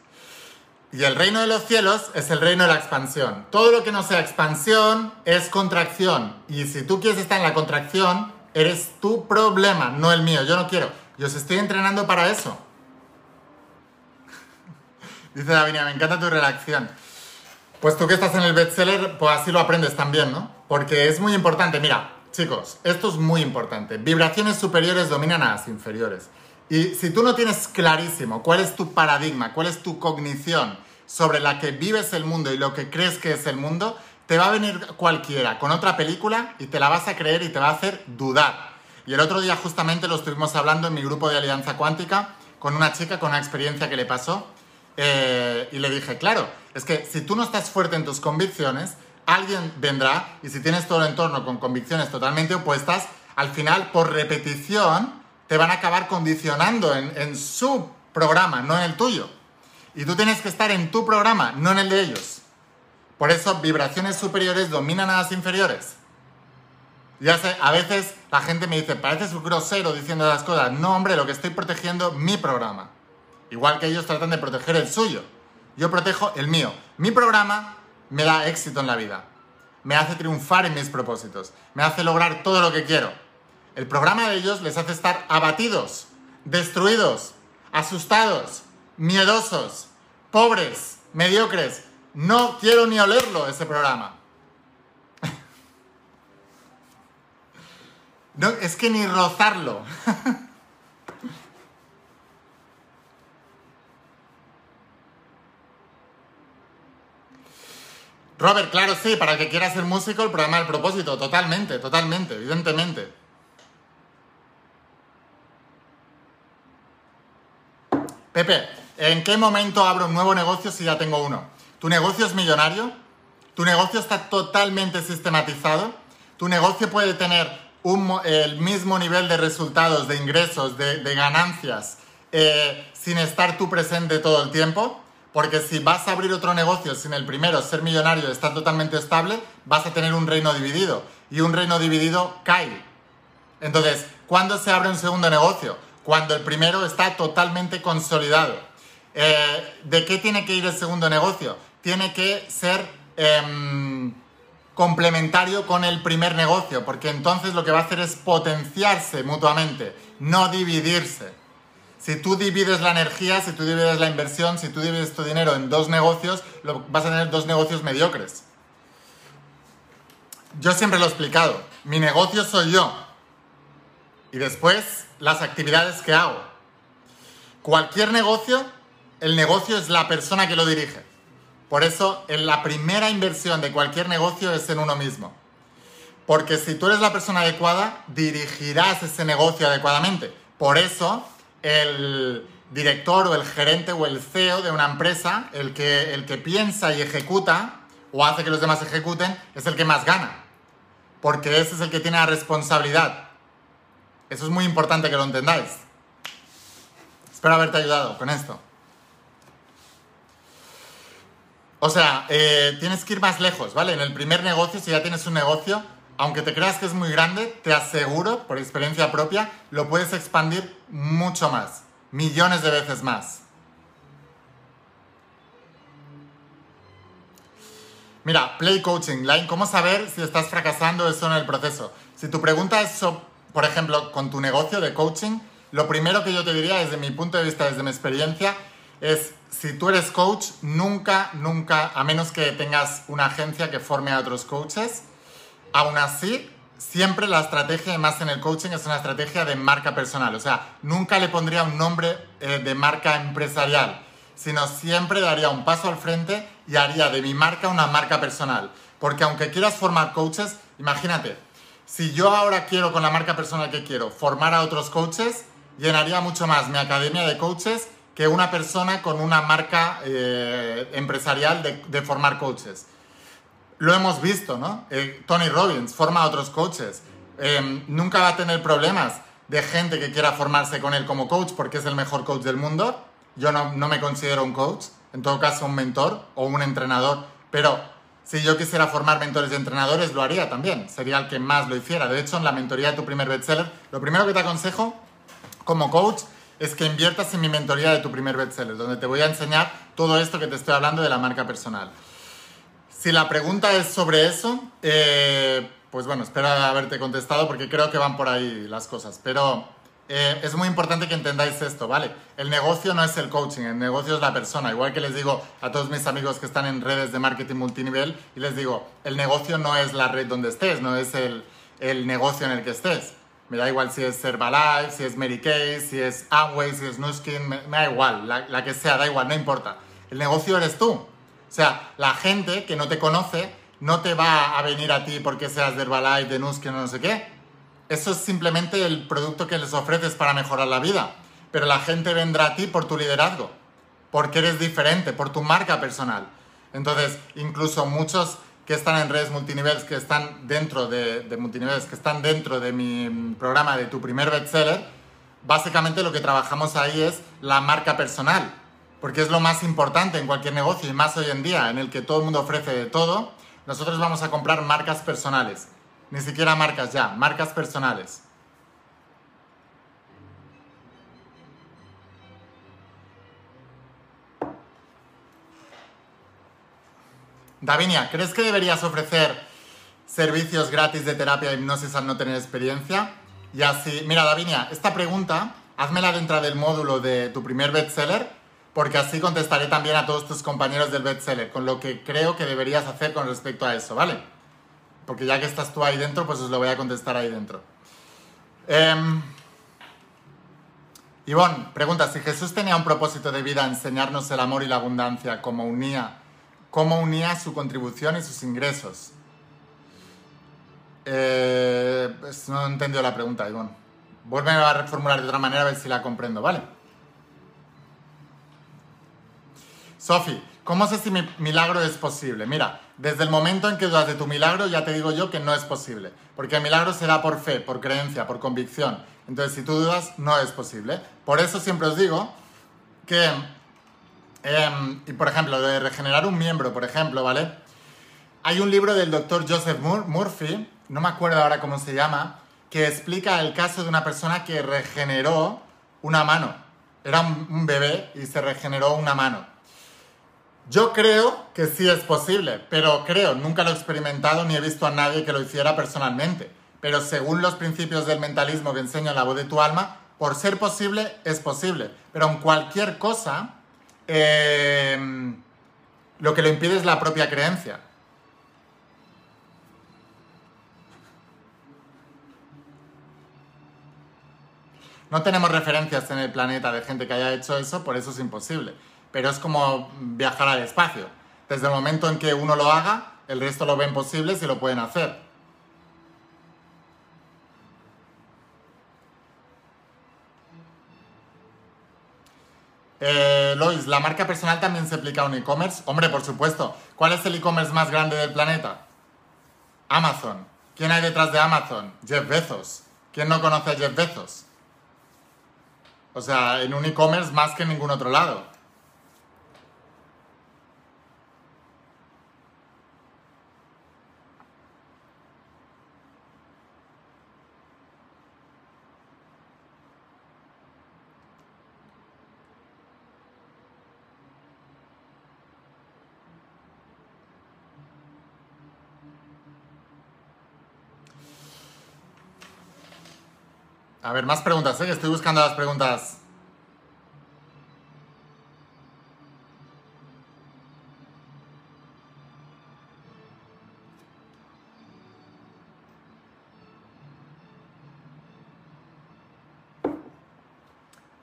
Y el reino de los cielos es el reino de la expansión. Todo lo que no sea expansión es contracción. Y si tú quieres estar en la contracción, eres tu problema, no el mío. Yo no quiero. Yo os estoy entrenando para eso. *laughs* Dice Davinia, me encanta tu reacción. Pues tú que estás en el bestseller, pues así lo aprendes también, ¿no? Porque es muy importante. Mira, chicos, esto es muy importante. Vibraciones superiores dominan a las inferiores. Y si tú no tienes clarísimo cuál es tu paradigma, cuál es tu cognición sobre la que vives el mundo y lo que crees que es el mundo, te va a venir cualquiera con otra película y te la vas a creer y te va a hacer dudar. Y el otro día justamente lo estuvimos hablando en mi grupo de Alianza Cuántica con una chica con una experiencia que le pasó eh, y le dije, claro, es que si tú no estás fuerte en tus convicciones, alguien vendrá y si tienes todo el entorno con convicciones totalmente opuestas, al final por repetición te van a acabar condicionando en, su programa, no en el tuyo. Y tú tienes que estar en tu programa, no en el de ellos. Por eso vibraciones superiores dominan a las inferiores. Ya sé, a veces la gente me dice, pareces grosero diciendo las cosas. No, hombre, lo que estoy protegiendo mi programa. Igual que ellos tratan de proteger el suyo. Yo protejo el mío. Mi programa me da éxito en la vida. Me hace triunfar en mis propósitos. Me hace lograr todo lo que quiero. El programa de ellos les hace estar abatidos, destruidos, asustados, miedosos, pobres, mediocres. No quiero ni olerlo ese programa. *laughs* No, es que ni rozarlo. *laughs* Robert, claro, sí, para el que quiera ser músico, el programa del propósito, totalmente, totalmente, evidentemente. Pepe, ¿en qué momento abro un nuevo negocio si ya tengo uno? ¿Tu negocio es millonario? ¿Tu negocio está totalmente sistematizado? ¿Tu negocio puede tener el mismo nivel de resultados, de ingresos, de, ganancias, eh, sin estar tú presente todo el tiempo? Porque si vas a abrir otro negocio sin el primero ser millonario, estar totalmente estable, vas a tener un reino dividido. Y un reino dividido cae. Entonces, ¿cuándo se abre un segundo negocio? cuando el primero está totalmente consolidado. Eh, ¿De qué tiene que ir el segundo negocio? Tiene que ser em, complementario con el primer negocio, porque entonces lo que va a hacer es potenciarse mutuamente, no dividirse. Si tú divides la energía, si tú divides la inversión, si tú divides tu dinero en dos negocios, vas a tener dos negocios mediocres. Yo siempre lo he explicado. Mi negocio soy yo. Y después las actividades que hago. Cualquier negocio, el negocio es la persona que lo dirige. Por eso, la primera inversión de cualquier negocio es en uno mismo. Porque si tú eres la persona adecuada, dirigirás ese negocio adecuadamente. Por eso, el director o el gerente o el CEO de una empresa, el que, el que piensa y ejecuta o hace que los demás ejecuten, es el que más gana. Porque ese es el que tiene la responsabilidad. Eso es muy importante que lo entendáis. Espero haberte ayudado con esto. O sea, eh, tienes que ir más lejos, ¿vale? En el primer negocio, si ya tienes un negocio, aunque te creas que es muy grande, te aseguro, por experiencia propia, lo puedes expandir mucho más, millones de veces más. Mira, Play Coaching Line, ¿cómo saber si estás fracasando eso en el proceso? Si tu pregunta es, por ejemplo, con tu negocio de coaching, lo primero que yo te diría desde mi punto de vista, desde mi experiencia, es si tú eres coach, nunca, nunca, a menos que tengas una agencia que forme a otros coaches, aún así, siempre la estrategia, más en el coaching, es una estrategia de marca personal. O sea, nunca le pondría un nombre eh, de marca empresarial, sino siempre daría un paso al frente y haría de mi marca una marca personal. Porque aunque quieras formar coaches, imagínate, si yo ahora quiero con la marca personal que quiero formar a otros coaches, llenaría mucho más mi academia de coaches que una persona con una marca eh, empresarial de, formar coaches. Lo hemos visto, ¿no? Eh, Tony Robbins forma a otros coaches. Em, nunca va a tener problemas de gente que quiera formarse con él como coach porque es el mejor coach del mundo. Yo no, no me considero un coach, en todo caso un mentor o un entrenador, pero si yo quisiera formar mentores y entrenadores, lo haría también. Sería el que más lo hiciera. De hecho, en la mentoría de tu primer bestseller, lo primero que te aconsejo como coach es que inviertas en mi mentoría de tu primer bestseller, donde te voy a enseñar todo esto que te estoy hablando de la marca personal. Si la pregunta es sobre eso, eh, pues bueno, espero haberte contestado porque creo que van por ahí las cosas. Pero eh, es muy importante que entendáis esto, ¿vale? El negocio no es el coaching, el negocio es la persona. Igual que les digo a todos mis amigos que están en redes de marketing multinivel y les digo, el negocio no es la red donde estés, no es el, el negocio en el que estés. Me da igual si es Herbalife, si es Mary Kay, si es Amway, si es Nuskin, me, da igual, la, que sea, da igual, no importa. El negocio eres tú. O sea, la gente que no te conoce no te va a venir a ti porque seas de Herbalife, de Nuskin o no sé qué. Eso es simplemente el producto que les ofreces para mejorar la vida. Pero la gente vendrá a ti por tu liderazgo, porque eres diferente, por tu marca personal. Entonces, incluso muchos que están en redes multiniveles, que están dentro de, de multiniveles, que están dentro de mi programa de tu primer bestseller, básicamente lo que trabajamos ahí es la marca personal, porque es lo más importante en cualquier negocio y más hoy en día en el que todo el mundo ofrece de todo, nosotros vamos a comprar marcas personales, ni siquiera marcas ya, marcas personales. Davinia, ¿crees que deberías ofrecer servicios gratis de terapia de hipnosis al no tener experiencia? Y así, mira Davinia, esta pregunta, házmela dentro del módulo de tu primer bestseller, porque así contestaré también a todos tus compañeros del bestseller, con lo que creo que deberías hacer con respecto a eso, ¿vale? Porque ya que estás tú ahí dentro, pues os lo voy a contestar ahí dentro. Eh, Ivonne, pregunta, si Jesús tenía un propósito de vida, enseñarnos el amor y la abundancia, como unía cómo unía su contribución y sus ingresos. Eh, pues no he entendido la pregunta, Ivonne. Vuelve a reformular de otra manera a ver si la comprendo, ¿vale? Sofi, ¿cómo sé si mi milagro es posible? Mira, desde el momento en que dudas de tu milagro, ya te digo yo que no es posible. Porque el milagro se por fe, por creencia, por convicción. Entonces, si tú dudas, no es posible. Por eso siempre os digo que Em, y por ejemplo, de regenerar un miembro, por ejemplo, ¿vale? Hay un libro del doctor Joseph Murphy, no me acuerdo ahora cómo se llama, que explica el caso de una persona que regeneró una mano. Era un bebé y se regeneró una mano. Yo creo que sí es posible, pero creo, nunca lo he experimentado ni he visto a nadie que lo hiciera personalmente. Pero según los principios del mentalismo que enseño en la voz de tu alma, por ser posible, es posible. Pero en cualquier cosa, Em, lo que lo impide es la propia creencia. No tenemos referencias en el planeta de gente que haya hecho eso, por eso es imposible. Pero es como viajar al espacio. Desde el momento en que uno lo haga, el resto lo ven posible si lo pueden hacer. Eh, Lois, ¿la marca personal también se aplica a un e-commerce? Hombre, por supuesto. ¿Cuál es el e-commerce más grande del planeta? Amazon. ¿Quién hay detrás de Amazon? Jeff Bezos. ¿Quién no conoce a Jeff Bezos? O sea, en un e-commerce más que en ningún otro lado. A ver, más preguntas, ¿eh? Estoy buscando las preguntas.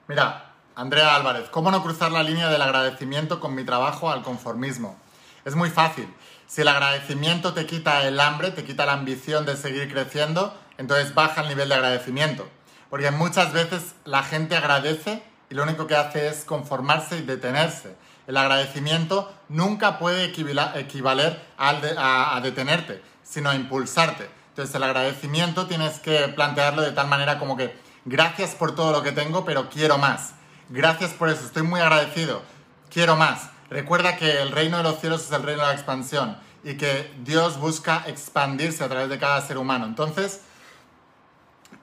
Mira, Andrea Álvarez, ¿cómo no cruzar la línea del agradecimiento con mi trabajo al conformismo? Es muy fácil. Si el agradecimiento te quita el hambre, te quita la ambición de seguir creciendo, entonces baja el nivel de agradecimiento. Porque muchas veces la gente agradece y lo único que hace es conformarse y detenerse. El agradecimiento nunca puede equivaler a, a detenerte, sino a impulsarte. Entonces el agradecimiento tienes que plantearlo de tal manera como que gracias por todo lo que tengo, pero quiero más. Gracias por eso, estoy muy agradecido, quiero más. Recuerda que el reino de los cielos es el reino de la expansión y que Dios busca expandirse a través de cada ser humano. Entonces,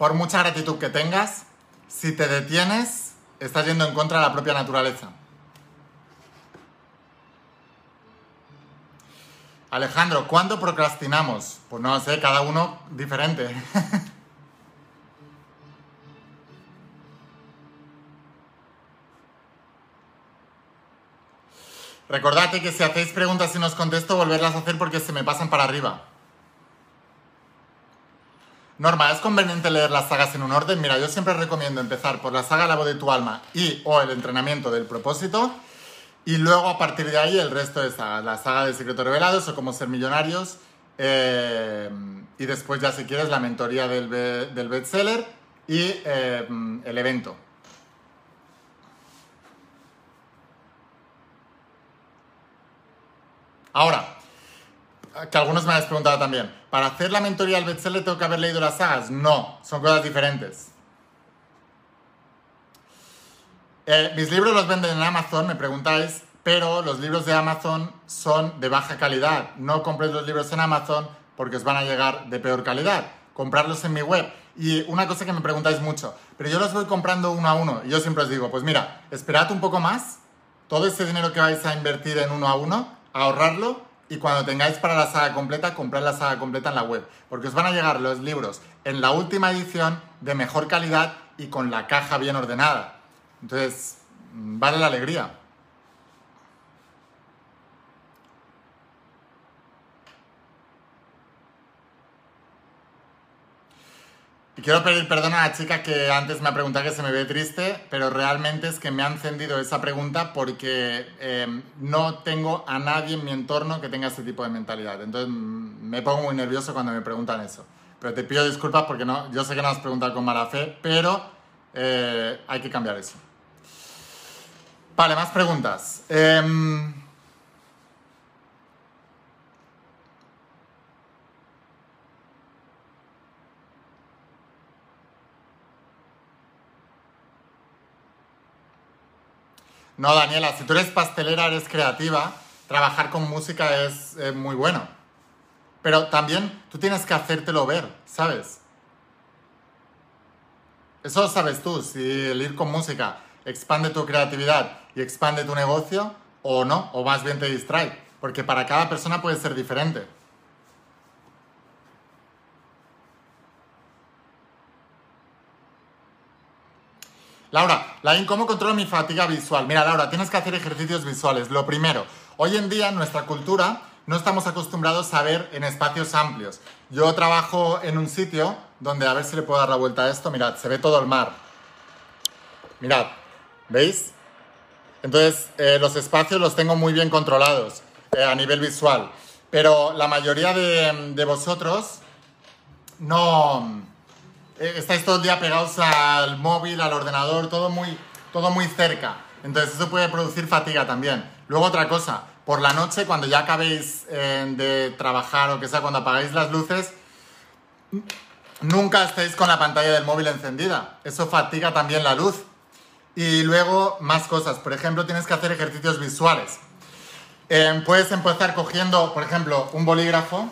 por mucha gratitud que tengas, si te detienes, estás yendo en contra de la propia naturaleza. Alejandro, ¿cuándo procrastinamos? Pues no sé, cada uno diferente. *laughs* Recordad que si hacéis preguntas y no os contesto, volverlas a hacer porque se me pasan para arriba. Norma, ¿es conveniente leer las sagas en un orden? Mira, yo siempre recomiendo empezar por la saga La voz de tu alma y o el entrenamiento del propósito y luego a partir de ahí el resto de sagas, la saga de Secretos Revelados o Cómo ser millonarios eh, y después ya si quieres la mentoría del, bestseller y eh, el evento. Ahora, que algunos me habéis preguntado también, ¿para hacer la mentoría al bestseller tengo que haber leído las sagas? No, son cosas diferentes. Eh, mis libros los venden en Amazon, me preguntáis, pero los libros de Amazon son de baja calidad. No compréis los libros en Amazon porque os van a llegar de peor calidad. Comprarlos en mi web. Y una cosa que me preguntáis mucho, pero yo los voy comprando uno a uno. Y yo siempre os digo, pues mira, esperad un poco más. Todo ese dinero que vais a invertir en uno a uno, ahorrarlo y cuando tengáis para la saga completa, comprad la saga completa en la web, porque os van a llegar los libros en la última edición de mejor calidad y con la caja bien ordenada. Entonces, vale la alegría. Quiero pedir perdón a la chica que antes me ha preguntado que se me ve triste, pero realmente es que me ha encendido esa pregunta porque eh, no tengo a nadie en mi entorno que tenga ese tipo de mentalidad. Entonces mm, me pongo muy nervioso cuando me preguntan eso. Pero te pido disculpas porque no, yo sé que no has preguntado con mala fe, pero eh, hay que cambiar eso. Vale, más preguntas. Em, No, Daniela, si tú eres pastelera, eres creativa, trabajar con música es muy bueno. Pero también tú tienes que hacértelo ver, ¿sabes? Eso sabes tú, si el ir con música expande tu creatividad y expande tu negocio o no, o más bien te distrae, porque para cada persona puede ser diferente. Laura, Lain, ¿cómo controlo mi fatiga visual? Mira, Laura, tienes que hacer ejercicios visuales. Lo primero, hoy en día nuestra cultura no estamos acostumbrados a ver en espacios amplios. Yo trabajo en un sitio donde, a ver si le puedo dar la vuelta a esto, mirad, se ve todo el mar. Mirad, ¿veis? Entonces, eh, los espacios los tengo muy bien controlados eh, a nivel visual. Pero la mayoría de vosotros no, eh, estáis todo el día pegados al móvil, al ordenador, todo muy, todo muy cerca. Entonces eso puede producir fatiga también. Luego otra cosa, por la noche cuando ya acabéis eh, de trabajar o que sea, cuando apagáis las luces, nunca estéis con la pantalla del móvil encendida. Eso fatiga también la luz. Y luego más cosas. Por ejemplo, tienes que hacer ejercicios visuales. Eh, puedes empezar cogiendo, por ejemplo, un bolígrafo.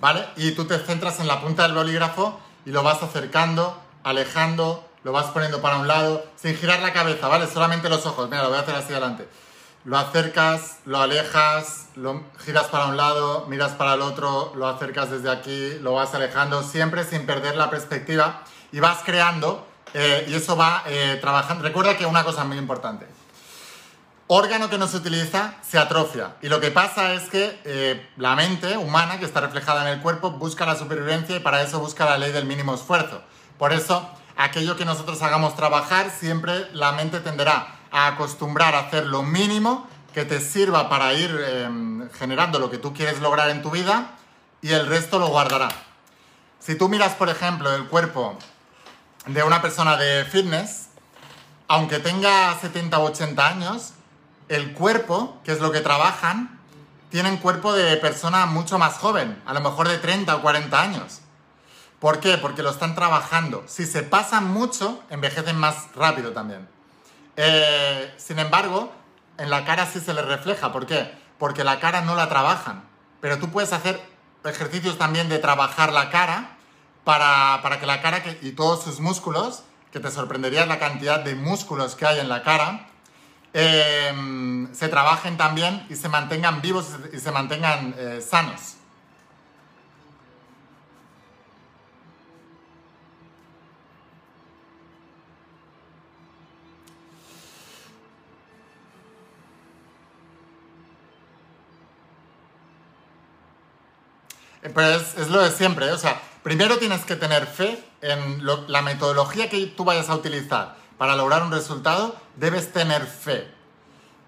¿Vale? Y tú te centras en la punta del bolígrafo y lo vas acercando, alejando, lo vas poniendo para un lado, sin girar la cabeza, ¿vale? Solamente los ojos. Mira, lo voy a hacer así adelante. Lo acercas, lo alejas, lo giras para un lado, miras para el otro, lo acercas desde aquí, lo vas alejando, siempre sin perder la perspectiva y vas creando eh, y eso va eh, trabajando. Recuerda que una cosa muy importante. Órgano que no se utiliza se atrofia y lo que pasa es que eh, la mente humana que está reflejada en el cuerpo busca la supervivencia y para eso busca la ley del mínimo esfuerzo. Por eso aquello que nosotros hagamos trabajar, siempre la mente tenderá a acostumbrar a hacer lo mínimo que te sirva para ir em, generando lo que tú quieres lograr en tu vida y el resto lo guardará. Si tú miras, por ejemplo, el cuerpo de una persona de fitness, aunque tenga 70 o 80 años, el cuerpo, que es lo que trabajan, tienen cuerpo de persona mucho más joven, a lo mejor de 30 o 40 años. ¿Por qué? Porque lo están trabajando. Si se pasan mucho, envejecen más rápido también. Eh, sin embargo, en la cara sí se les refleja. ¿Por qué? Porque la cara no la trabajan. Pero tú puedes hacer ejercicios también de trabajar la cara para, que la cara y todos sus músculos, que te sorprendería la cantidad de músculos que hay en la cara, eh, se trabajen también y se mantengan vivos y se mantengan eh, sanos. Pues es, lo de siempre, ¿eh? o sea, primero tienes que tener fe en la metodología que tú vayas a utilizar para lograr un resultado, debes tener fe.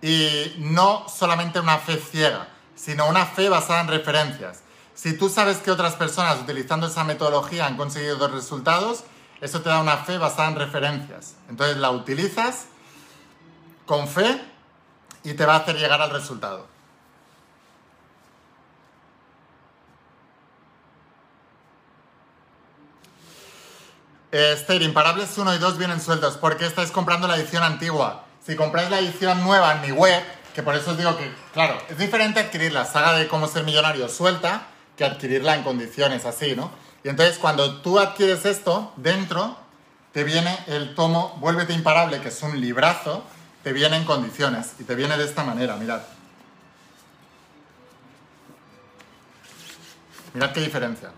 Y no solamente una fe ciega, sino una fe basada en referencias. Si tú sabes que otras personas utilizando esa metodología han conseguido dos resultados, eso te da una fe basada en referencias. Entonces la utilizas con fe y te va a hacer llegar al resultado. Esther, Imparables 1 y 2 vienen sueltos. ¿Por qué estáis comprando la edición antigua? Si compráis la edición nueva en mi web, que por eso os digo que, claro, es diferente adquirir la saga de cómo ser millonario suelta que adquirirla en condiciones así, ¿no? Y entonces cuando tú adquieres esto, dentro te viene el tomo Vuélvete Imparable, que es un librazo, te viene en condiciones y te viene de esta manera, mirad. Mirad qué diferencia.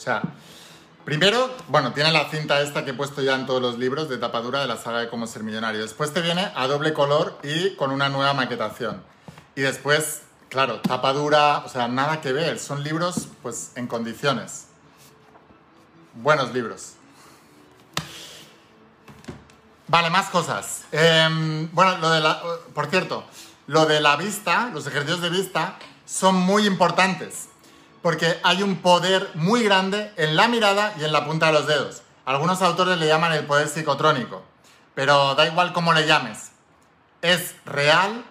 Sea, primero, bueno, tiene la cinta esta que he puesto ya en todos los libros de tapadura de la saga de cómo ser millonario. Después te viene a doble color y con una nueva maquetación. Y después, claro, tapadura, o sea, nada que ver. Son libros, pues, en condiciones. Buenos libros. Vale, más cosas. Em, bueno, lo de la, por cierto, lo de la vista, los ejercicios de vista, son muy importantes porque hay un poder muy grande en la mirada y en la punta de los dedos. Algunos autores le llaman el poder psicotrónico, pero da igual cómo le llames. Es real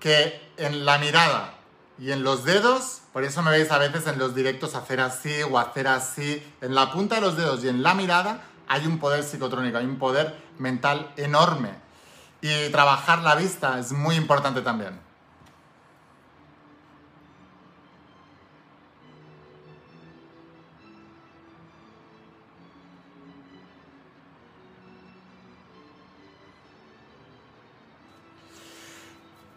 que en la mirada y en los dedos, por eso me veis a veces en los directos hacer así o hacer así, en la punta de los dedos y en la mirada hay un poder psicotrónico, hay un poder mental enorme. Y trabajar la vista es muy importante también.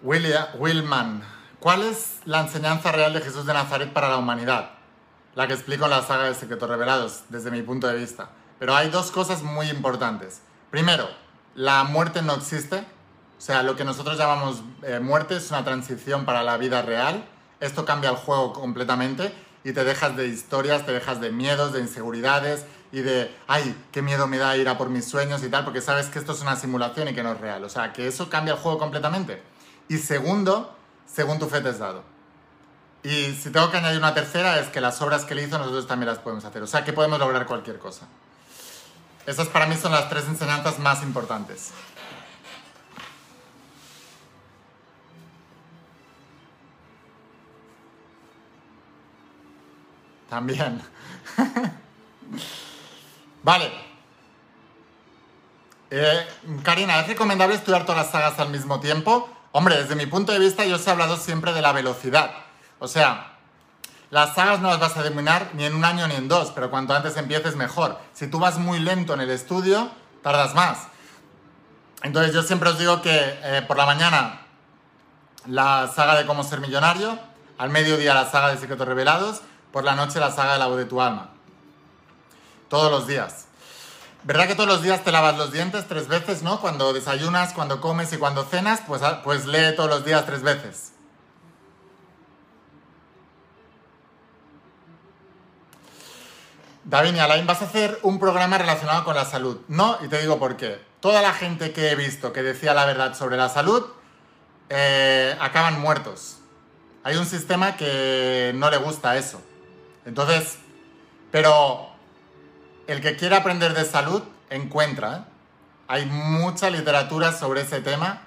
William, Willman, ¿cuál es la enseñanza real de Jesús de Nazaret para la humanidad? La que explico en la saga de Secretos Revelados, desde mi punto de vista. Pero hay dos cosas muy importantes. Primero, la muerte no existe. O sea, lo que nosotros llamamos eh, muerte es una transición para la vida real. Esto cambia el juego completamente y te dejas de historias, te dejas de miedos, de inseguridades y de, ay, qué miedo me da ir a por mis sueños y tal, porque sabes que esto es una simulación y que no es real. O sea, que eso cambia el juego completamente. Y segundo, según tu fe te has dado. Y si tengo que añadir una tercera es que las obras que le hizo nosotros también las podemos hacer. O sea que podemos lograr cualquier cosa. Esas para mí son las tres enseñanzas más importantes. También. *laughs* vale. Eh, Karina, ¿es recomendable estudiar todas las sagas al mismo tiempo? Hombre, desde mi punto de vista yo os he hablado siempre de la velocidad. O sea, las sagas no las vas a terminar ni en un año ni en dos, pero cuanto antes empieces mejor. Si tú vas muy lento en el estudio, tardas más. Entonces yo siempre os digo que eh, por la mañana la saga de cómo ser millonario, al mediodía la saga de secretos revelados, por la noche la saga de la voz de tu alma. Todos los días. ¿Verdad que todos los días te lavas los dientes tres veces, no? Cuando desayunas, cuando comes y cuando cenas, pues, ah, pues lee todos los días tres veces. David Alain, vas a hacer un programa relacionado con la salud. No, y te digo por qué. Toda la gente que he visto que decía la verdad sobre la salud eh, acaban muertos. Hay un sistema que no le gusta eso. Entonces, pero el que quiere aprender de salud encuentra. Hay mucha literatura sobre ese tema,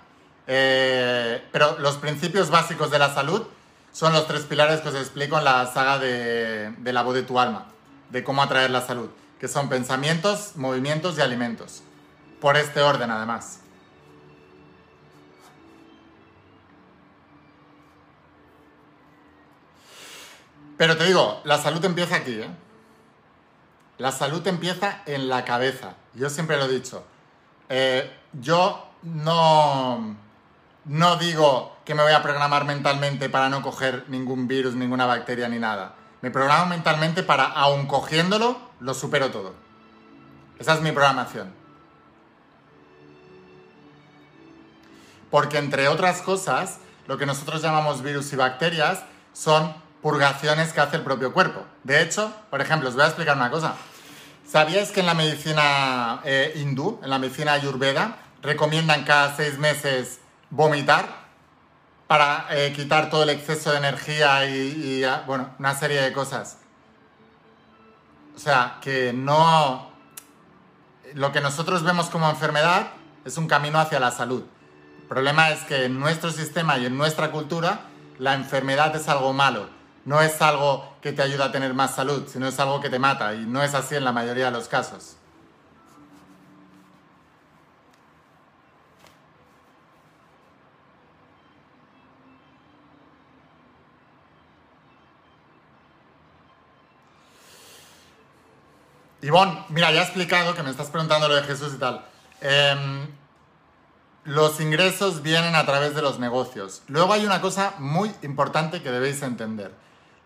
eh, pero los principios básicos de la salud son los tres pilares que os explico en la saga de, de la voz de tu alma, de cómo atraer la salud, que son pensamientos, movimientos y alimentos. Por este orden, además. Pero te digo, la salud empieza aquí, ¿eh? La salud empieza en la cabeza. Yo siempre lo he dicho. Eh, yo no, no digo que me voy a programar mentalmente para no coger ningún virus, ninguna bacteria ni nada. Me programo mentalmente para, aun cogiéndolo, lo supero todo. Esa es mi programación. Porque entre otras cosas, lo que nosotros llamamos virus y bacterias son purgaciones que hace el propio cuerpo. De hecho, por ejemplo, os voy a explicar una cosa. ¿Sabíais que en la medicina eh, hindú, en la medicina ayurveda, recomiendan cada seis meses vomitar para eh, quitar todo el exceso de energía y, ah, bueno, una serie de cosas? O sea, que no... Lo que nosotros vemos como enfermedad es un camino hacia la salud. El problema es que en nuestro sistema y en nuestra cultura la enfermedad es algo malo no es algo que te ayuda a tener más salud, sino es algo que te mata y no es así en la mayoría de los casos. Ivonne, mira, ya he explicado que me estás preguntando lo de Jesús y tal. Em, los ingresos vienen a través de los negocios. Luego hay una cosa muy importante que debéis entender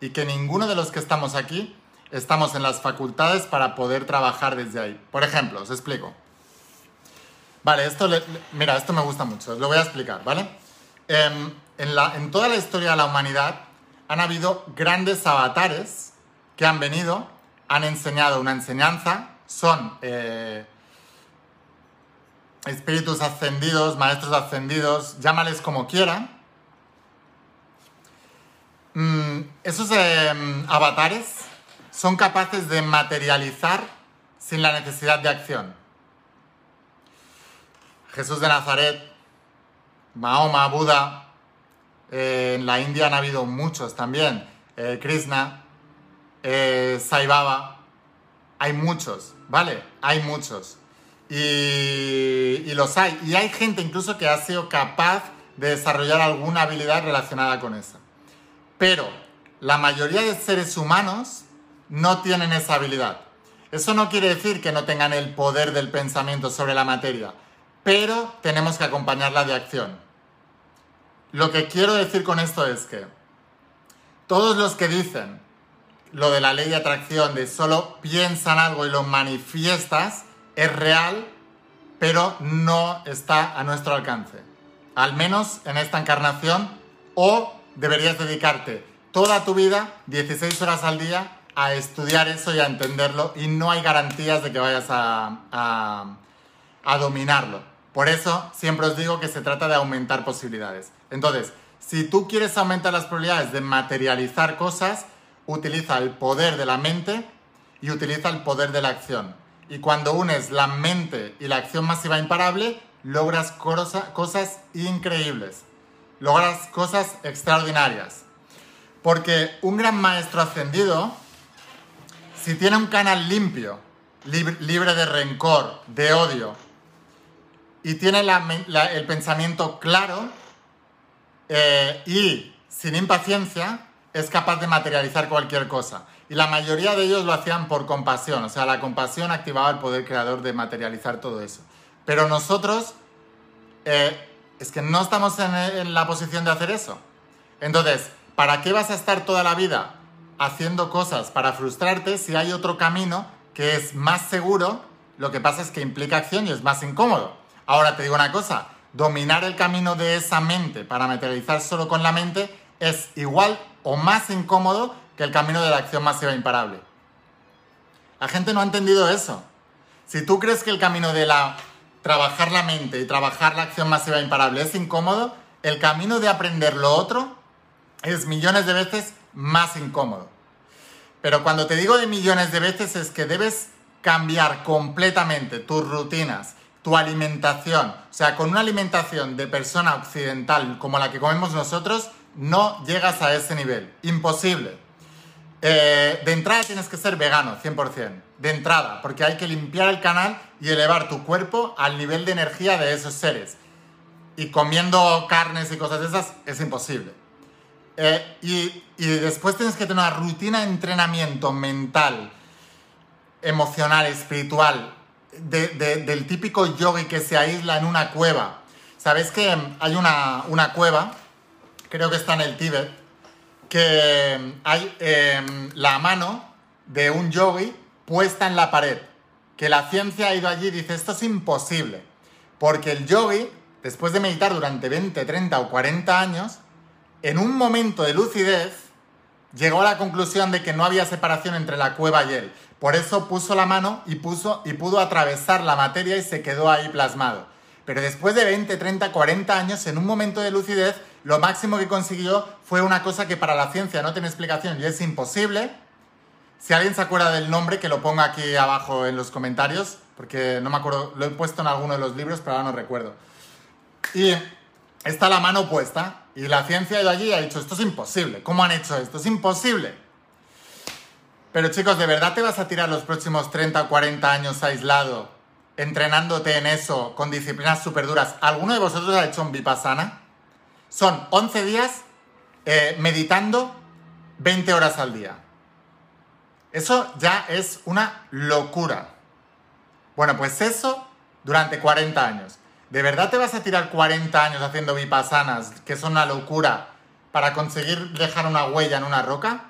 y que ninguno de los que estamos aquí estamos en las facultades para poder trabajar desde ahí. Por ejemplo, os explico. Vale, esto, mira, esto me gusta mucho, os lo voy a explicar, ¿vale? Em, en, toda la historia de la humanidad han habido grandes avatares que han venido, han enseñado una enseñanza, son eh, espíritus ascendidos, maestros ascendidos, llámales como quieran, Mm, esos em, avatares son capaces de materializar sin la necesidad de acción. Jesús de Nazaret, Mahoma, Buda, eh, en la India han habido muchos también, eh, Krishna, eh, Sai Baba, hay muchos, ¿vale? Hay muchos. Y, y los hay. Y hay gente incluso que ha sido capaz de desarrollar alguna habilidad relacionada con eso. Pero la mayoría de seres humanos no tienen esa habilidad. Eso no quiere decir que no tengan el poder del pensamiento sobre la materia, pero tenemos que acompañarla de acción. Lo que quiero decir con esto es que todos los que dicen lo de la ley de atracción, de solo piensan algo y lo manifiestas, es real, pero no está a nuestro alcance. Al menos en esta encarnación o deberías dedicarte toda tu vida, 16 horas al día, a estudiar eso y a entenderlo y no hay garantías de que vayas a, dominarlo. Por eso siempre os digo que se trata de aumentar posibilidades. Entonces, Si tú quieres aumentar las probabilidades de materializar cosas, utiliza el poder de la mente y utiliza el poder de la acción. Y cuando unes la mente y la acción masiva imparable, logras cosas increíbles, logras cosas extraordinarias. Porque un gran maestro ascendido, si tiene un canal limpio, libre de rencor, de odio, y tiene el pensamiento claro eh, y sin impaciencia, es capaz de materializar cualquier cosa. Y la mayoría de ellos lo hacían por compasión, o sea, la compasión activaba el poder creador de materializar todo eso. Pero nosotros eh, es que no estamos en, la posición de hacer eso. Entonces, ¿para qué vas a estar toda la vida haciendo cosas para frustrarte si hay otro camino que es más seguro? Lo que pasa es que implica acción y es más incómodo. Ahora te digo una cosa, dominar el camino de esa mente para materializar solo con la mente es igual o más incómodo que el camino de la acción masiva imparable. La gente no ha entendido eso. Si tú crees que el camino de la trabajar la mente y trabajar la acción masiva imparable es incómodo, el camino de aprender lo otro es millones de veces más incómodo. Pero cuando te digo de millones de veces es que debes cambiar completamente tus rutinas, tu alimentación. O sea, con una alimentación de persona occidental como la que comemos nosotros, no llegas a ese nivel. Imposible. Eh, de entrada tienes que ser vegano, 100%. De entrada, porque hay que limpiar el canal y elevar tu cuerpo al nivel de energía de esos seres. Y comiendo carnes y cosas de esas es imposible. Eh, y, después tienes que tener una rutina de entrenamiento mental, emocional, espiritual, del típico yogi que se aísla en una cueva. ¿Sabes que hay una, una cueva, creo que está en el Tíbet, que hay em, la mano de un yogi puesta en la pared? Que la ciencia ha ido allí y dice, esto es imposible. Porque el yogi, después de meditar durante 20, 30 o 40 años, en un momento de lucidez, llegó a la conclusión de que no había separación entre la cueva y él. Por eso puso la mano y, puso, y pudo atravesar la materia y se quedó ahí plasmado. Pero después de 20, 30, 40 años, en un momento de lucidez, lo máximo que consiguió fue una cosa que para la ciencia no tiene explicación y es imposible. Si alguien se acuerda del nombre, que lo ponga aquí abajo en los comentarios, porque no me acuerdo, lo he puesto en alguno de los libros, pero ahora no recuerdo. Y está la mano puesta, y la ciencia ido allí ha dicho, esto es imposible. ¿Cómo han hecho esto? Es imposible. Pero chicos, ¿de verdad te vas a tirar los próximos 30 o 40 años aislado, entrenándote en eso, con disciplinas súper duras? ¿Alguno de vosotros ha hecho un vipassana? Son 11 días eh, meditando 20 horas al día. Eso ya es una locura. Bueno, pues eso durante 40 años. ¿De verdad te vas a tirar 40 años haciendo vipassanas, que son una locura, para conseguir dejar una huella en una roca?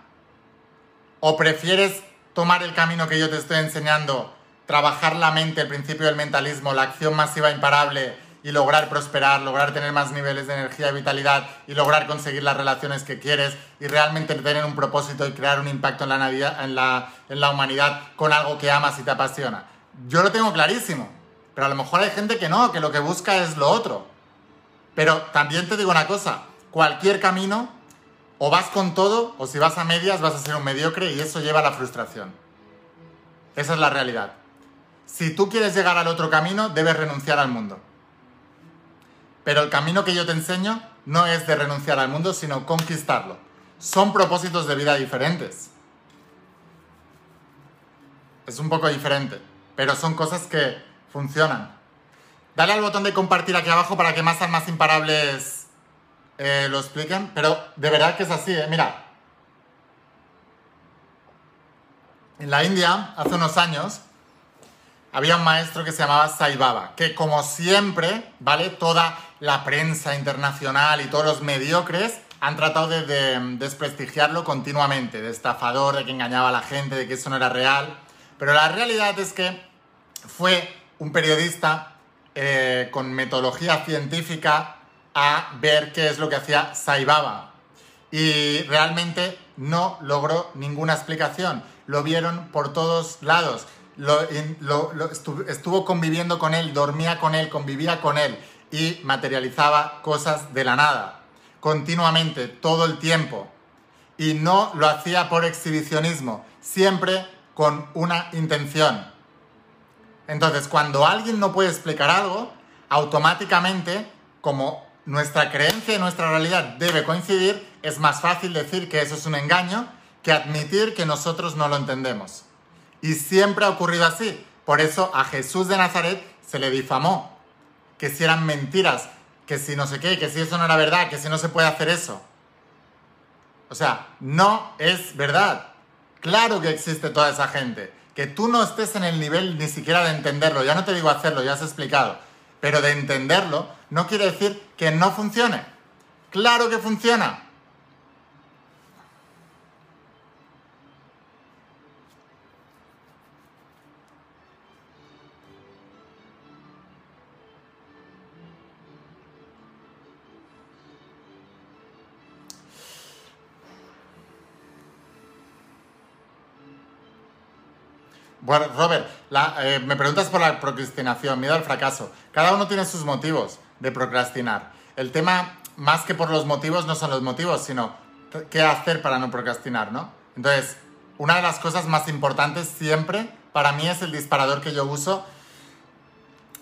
¿O prefieres tomar el camino que yo te estoy enseñando, trabajar la mente, el principio del mentalismo, la acción masiva imparable y lograr prosperar, lograr tener más niveles de energía y vitalidad y lograr conseguir las relaciones que quieres y realmente tener un propósito y crear un impacto en la, en la, en la humanidad con algo que amas y te apasiona? Yo lo tengo clarísimo, pero a lo mejor hay gente que no, que lo que busca es lo otro. Pero también te digo una cosa, cualquier camino o vas con todo, o si vas a medias vas a ser un mediocre y eso lleva a la frustración. Esa es la realidad. Si tú quieres llegar al otro camino, debes renunciar al mundo. Pero el camino que yo te enseño no es de renunciar al mundo, sino conquistarlo. Son propósitos de vida diferentes. Es un poco diferente, pero son cosas que funcionan. Dale al botón de compartir aquí abajo para que más almas imparables eh, lo expliquen, pero de verdad que es así, ¿eh? Mira, en la India, hace unos años, había un maestro que se llamaba Sai Baba, que como siempre, ¿vale? Toda la prensa internacional y todos los mediocres han tratado de, desprestigiarlo continuamente, de estafador, de que engañaba a la gente, de que eso no era real. Pero la realidad es que fue un periodista eh, con metodología científica a ver qué es lo que hacía Saibaba. Y realmente no logró ninguna explicación. Lo vieron por todos lados. Lo, estuvo, conviviendo con él, dormía con él, convivía con él y materializaba cosas de la nada. continuamente, todo el tiempo. Y no lo hacía por exhibicionismo, siempre con una intención. Entonces, cuando alguien no puede explicar algo, automáticamente, como nuestra creencia y nuestra realidad debe coincidir, es más fácil decir que eso es un engaño que admitir que nosotros no lo entendemos. Y siempre ha ocurrido así. Por eso a Jesús de Nazaret se le difamó. Que si eran mentiras, que si no sé qué, que si eso no era verdad, que si no se puede hacer eso. O sea, no es verdad. Claro que existe toda esa gente. Que tú no estés en el nivel ni siquiera de entenderlo, ya no te digo hacerlo, ya has explicado, pero de entenderlo no quiere decir que no funcione. Claro que funciona. Bueno, Robert, eh, me preguntas por la procrastinación, miedo al fracaso. Cada uno tiene sus motivos de procrastinar. El tema, más que por los motivos, no son los motivos, sino qué hacer para no procrastinar, ¿no? Entonces, una de las cosas más importantes siempre para mí es el disparador que yo uso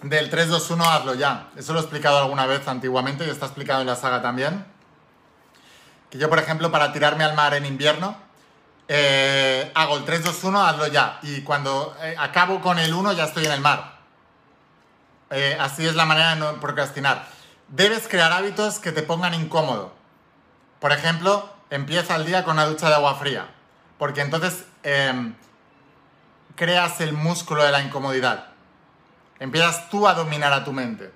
del 321 hazlo ya. Eso lo he explicado alguna vez antiguamente y está explicado en la saga también. Que yo, por ejemplo, para tirarme al mar en invierno, eh, hago el 3, 2, 1, hazlo ya. Y cuando eh, acabo con el 1 ya estoy en el mar. Eh, así es la manera de no procrastinar. Debes crear hábitos que te pongan incómodo. Por ejemplo, empieza el día con una ducha de agua fría. Porque entonces em, creas el músculo de la incomodidad. Empiezas tú a dominar a tu mente.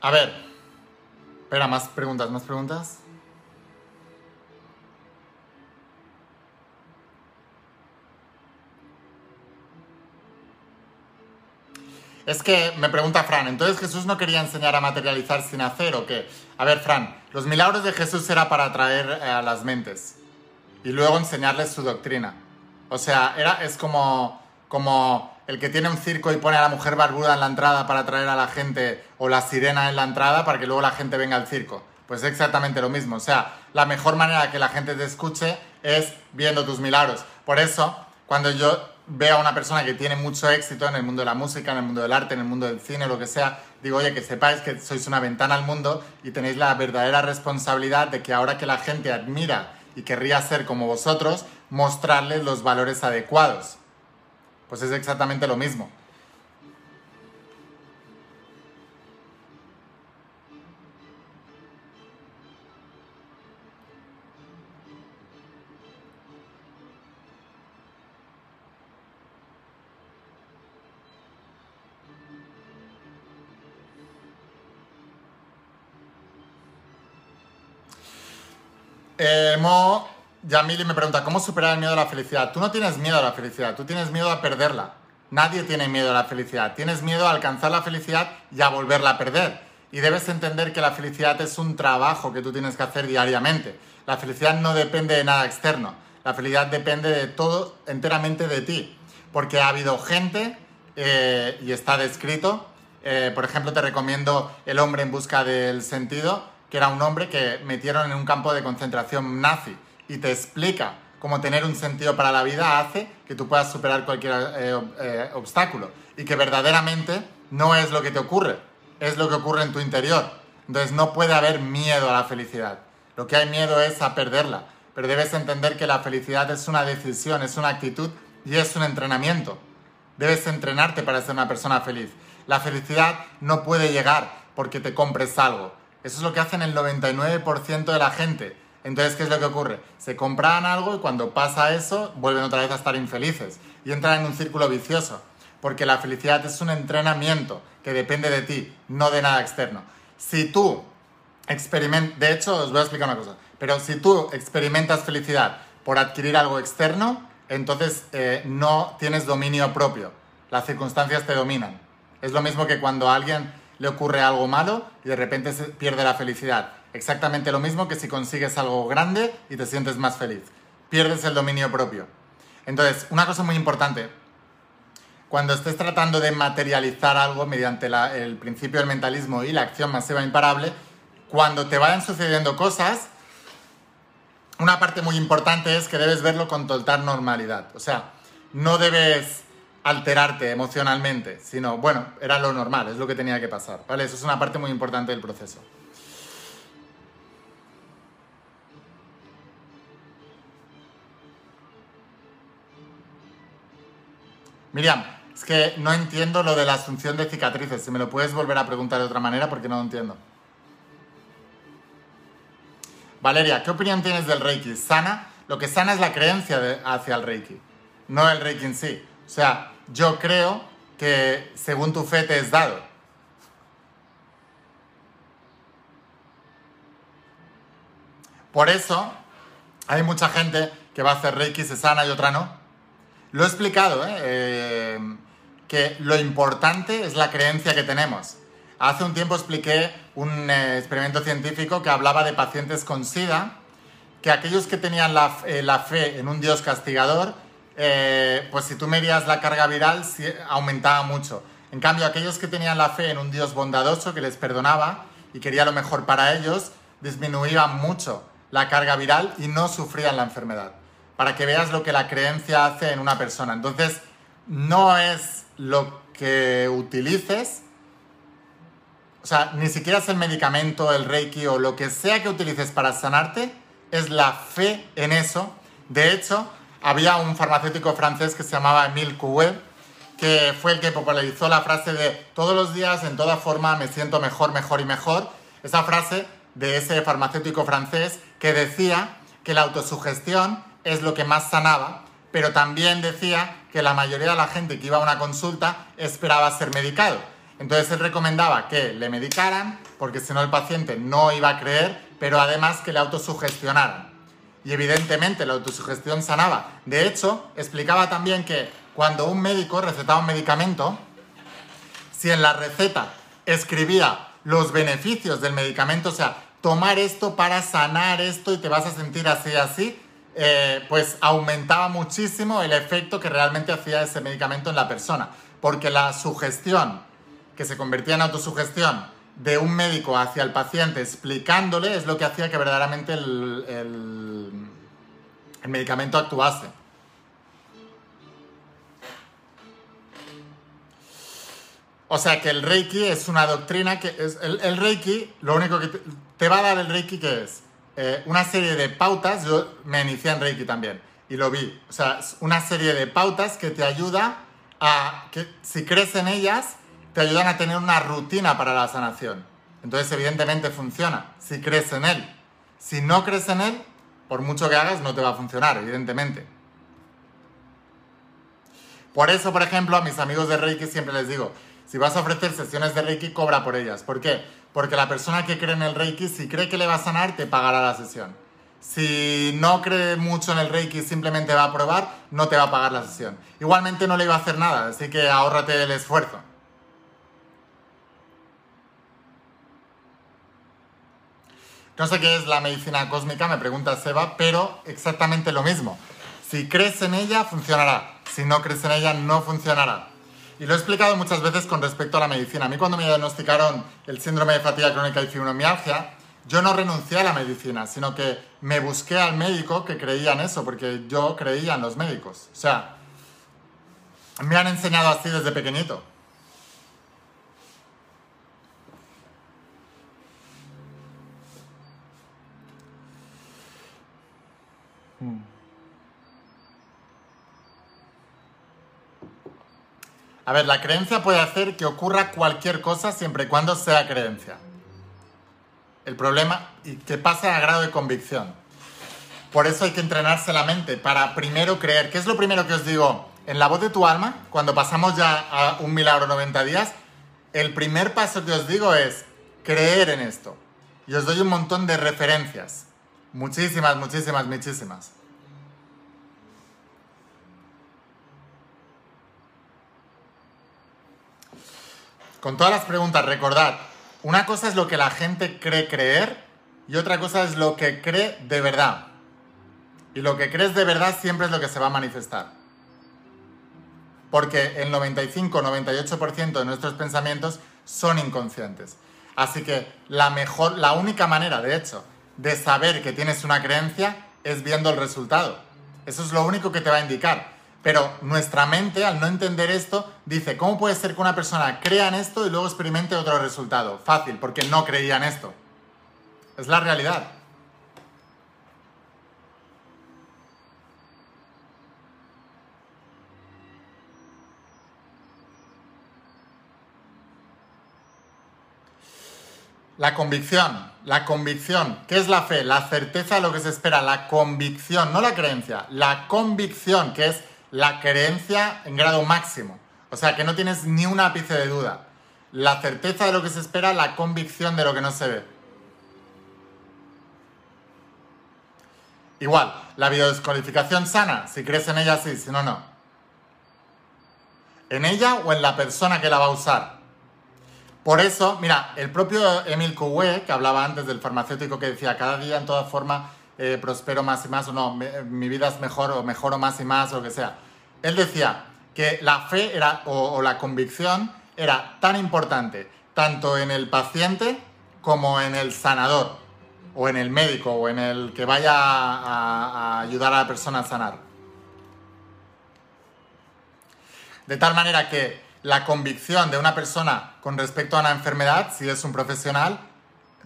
A ver. Espera, más preguntas, más preguntas. Es que me pregunta Fran, entonces Jesús no quería enseñar a materializar sin hacer o qué? A ver, Fran, los milagros de Jesús era para atraer eh, a las mentes y luego enseñarles su doctrina. O sea, era, es como, como el que tiene un circo y pone a la mujer barbuda en la entrada para atraer a la gente o la sirena en la entrada para que luego la gente venga al circo. Pues es exactamente lo mismo. O sea, la mejor manera que la gente te escuche es viendo tus milagros. Por eso, cuando yo veo a una persona que tiene mucho éxito en el mundo de la música, en el mundo del arte, en el mundo del cine, lo que sea, digo, oye, que sepáis que sois una ventana al mundo y tenéis la verdadera responsabilidad de que ahora que la gente admira y querría ser como vosotros, mostrarles los valores adecuados. Pues es exactamente lo mismo. Eh, Mo Yamili me pregunta, ¿cómo superar el miedo a la felicidad? Tú no tienes miedo a la felicidad, tú tienes miedo a perderla. Nadie tiene miedo a la felicidad. Tienes miedo a alcanzar la felicidad y a volverla a perder. Y debes entender que la felicidad es un trabajo que tú tienes que hacer diariamente. La felicidad no depende de nada externo. La felicidad depende de todo enteramente de ti. Porque ha habido gente, eh, y está descrito, eh, por ejemplo, te recomiendo El hombre en busca del sentido, que era un hombre que metieron en un campo de concentración nazi y te explica cómo tener un sentido para la vida hace que tú puedas superar cualquier eh, eh, obstáculo y que verdaderamente no es lo que te ocurre, es lo que ocurre en tu interior. Entonces no puede haber miedo a la felicidad. Lo que hay miedo es a perderla, pero debes entender que la felicidad es una decisión, es una actitud y es un entrenamiento. Debes entrenarte para ser una persona feliz. La felicidad no puede llegar porque te compres algo. Eso es lo que hacen el 99% de la gente entonces, ¿qué es lo que ocurre? Se compran algo y cuando pasa eso, vuelven otra vez a estar infelices y entran en un círculo vicioso. Porque la felicidad es un entrenamiento que depende de ti, no de nada externo. Si tú experimentas, de hecho, os voy a explicar una cosa, pero si tú experimentas felicidad por adquirir algo externo, entonces eh, no tienes dominio propio. Las circunstancias te dominan. Es lo mismo que cuando alguien le ocurre algo malo y de repente pierde la felicidad. Exactamente lo mismo que si consigues algo grande y te sientes más feliz. Pierdes el dominio propio. Entonces, una cosa muy importante, cuando estés tratando de materializar algo mediante el principio del mentalismo y la acción masiva imparable, cuando te vayan sucediendo cosas, una parte muy importante es que debes verlo con total normalidad. O sea, no debes alterarte emocionalmente, sino, bueno, era lo normal, es lo que tenía que pasar, ¿vale? Eso es una parte muy importante del proceso. Miriam, es que no entiendo lo de la asunción de cicatrices. Si me lo puedes volver a preguntar de otra manera porque no lo entiendo. Valeria, ¿qué opinión tienes del Reiki? ¿Sana? Lo que sana es la creencia hacia el Reiki, no el Reiki en sí. O sea, yo creo que según tu fe te es dado. Por eso hay mucha gente que va a hacer Reiki, se sana y otra no. Lo he explicado, ¿eh? Eh, que lo importante es la creencia que tenemos. Hace un tiempo expliqué un eh, experimento científico que hablaba de pacientes con SIDA, que aquellos que tenían la, fe en un Dios castigador, pues si tú medías la carga viral, aumentaba mucho. En cambio, aquellos que tenían la fe en un Dios bondadoso que les perdonaba y quería lo mejor para ellos, disminuía mucho la carga viral y no sufrían la enfermedad para que veas lo que la creencia hace en una persona. Entonces, no es lo que utilices, o sea, ni siquiera es el medicamento, el reiki o lo que sea que utilices para sanarte, es la fe en eso. De hecho, había un farmacéutico francés que se llamaba Emile Coué, que fue el que popularizó la frase de todos los días, en toda forma, me siento mejor, mejor y mejor. Esa frase de ese farmacéutico francés que decía que la autosugestión es lo que más sanaba, pero también decía que la mayoría de la gente que iba a una consulta esperaba ser medicado. Entonces él recomendaba que le medicaran, porque si no el paciente no iba a creer, pero además que le autosugestionaran. Y evidentemente la autosugestión sanaba. De hecho, explicaba también que cuando un médico recetaba un medicamento, si en la receta escribía los beneficios del medicamento, o sea, tomar esto para sanar esto y te vas a sentir así, así, eh, pues aumentaba muchísimo el efecto que realmente hacía ese medicamento en la persona. Porque la sugestión, que se convertía en autosugestión de un médico hacia el paciente explicándole, es lo que hacía que verdaderamente el, medicamento actuase. O sea que el Reiki es una doctrina que es el, Reiki, lo único que te, te, va a dar el Reiki que es eh, una serie de pautas, yo me inicié en Reiki también y lo vi, o sea, una serie de pautas que te ayuda a, que si crees en ellas, te ayudan a tener una rutina para la sanación. Entonces, evidentemente funciona, si crees en él. Si no crees en él, por mucho que hagas, no te va a funcionar, evidentemente. Por eso, por ejemplo, a mis amigos de Reiki siempre les digo, si vas a ofrecer sesiones de Reiki, cobra por ellas. ¿Por qué? Porque la persona que cree en el Reiki, si cree que le va a sanar, te pagará la sesión. Si no cree mucho en el Reiki y simplemente va a probar, no te va a pagar la sesión. Igualmente no le iba a hacer nada, así que ahórrate el esfuerzo. No sé qué es la medicina cósmica, me pregunta Seba, pero exactamente lo mismo. Si crees en ella, funcionará. Si no crees en ella, no funcionará. Y lo he explicado muchas veces con respecto a la medicina. A mí cuando me diagnosticaron el síndrome de fatiga crónica y fibromialgia, yo no renuncié a la medicina, sino que me busqué al médico que creía en eso, porque yo creía en los médicos. O sea, me han enseñado así desde pequeñito. A ver, la creencia puede hacer que ocurra cualquier cosa siempre y cuando sea creencia. El problema, y que pase a grado de convicción. Por eso hay que entrenarse la mente para primero creer. ¿Qué es lo primero que os digo? En la voz de tu alma, cuando pasamos ya a un milagro 90 días, el primer paso que os digo es creer en esto. Y os doy un montón de referencias. Muchísimas, muchísimas, muchísimas. Con todas las preguntas, recordad, una cosa es lo que la gente cree creer y otra cosa es lo que cree de verdad. Y lo que crees de verdad siempre es lo que se va a manifestar. Porque el 95-98% de nuestros pensamientos son inconscientes. Así que la mejor, la única manera, de hecho, de saber que tienes una creencia es viendo el resultado. Eso es lo único que te va a indicar. Pero nuestra mente, al no entender esto, dice, ¿cómo puede ser que una persona crea en esto y luego experimente otro resultado? Fácil, porque no creía en esto. Es la realidad. La convicción, la convicción. ¿Qué es la fe? La certeza de lo que se espera, la convicción, no la creencia, la convicción, que es la creencia en grado máximo. O sea, que no tienes ni un ápice de duda. La certeza de lo que se espera, la convicción de lo que no se ve. Igual, la biodescodificación sana, si crees en ella, sí, si no, no. En ella o en la persona que la va a usar. Por eso, mira, el propio Emil Coué, que hablaba antes del farmacéutico que decía, cada día en toda forma eh, prospero más y más, o no, mi vida es mejor, o mejoro más y más, o lo que sea. Él decía que la fe era, o, la convicción era tan importante, tanto en el paciente como en el sanador, o en el médico, o en el que vaya a ayudar a la persona a sanar. De tal manera que la convicción de una persona con respecto a una enfermedad, si es un profesional,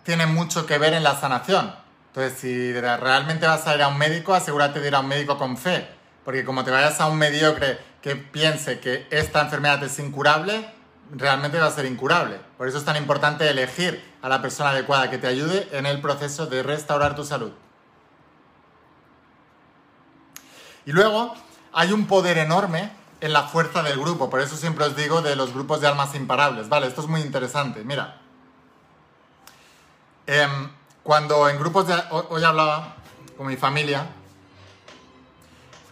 tiene mucho que ver en la sanación. Entonces, si realmente vas a ir a un médico, asegúrate de ir a un médico con fe. Porque como te vayas a un mediocre que piense que esta enfermedad es incurable, realmente va a ser incurable. Por eso es tan importante elegir a la persona adecuada que te ayude en el proceso de restaurar tu salud. Y luego hay un poder enorme en la fuerza del grupo. Por eso siempre os digo de los grupos de almas imparables. Vale, esto es muy interesante. Mira, em, cuando en grupos de... Hoy hablaba con mi familia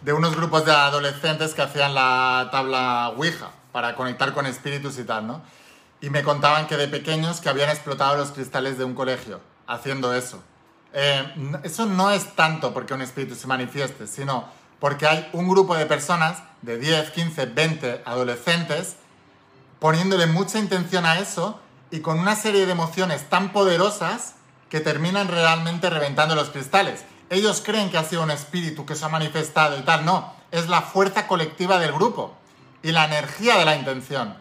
de unos grupos de adolescentes que hacían la tabla Ouija para conectar con espíritus y tal, ¿no? Y me contaban que de pequeños que habían explotado los cristales de un colegio haciendo eso. Em, eso no es tanto porque un espíritu se manifieste, sino porque hay un grupo de personas de 10, 15, 20 adolescentes poniéndole mucha intención a eso y con una serie de emociones tan poderosas que terminan realmente reventando los cristales. Ellos creen que ha sido un espíritu que se ha manifestado y tal, no, es la fuerza colectiva del grupo y la energía de la intención.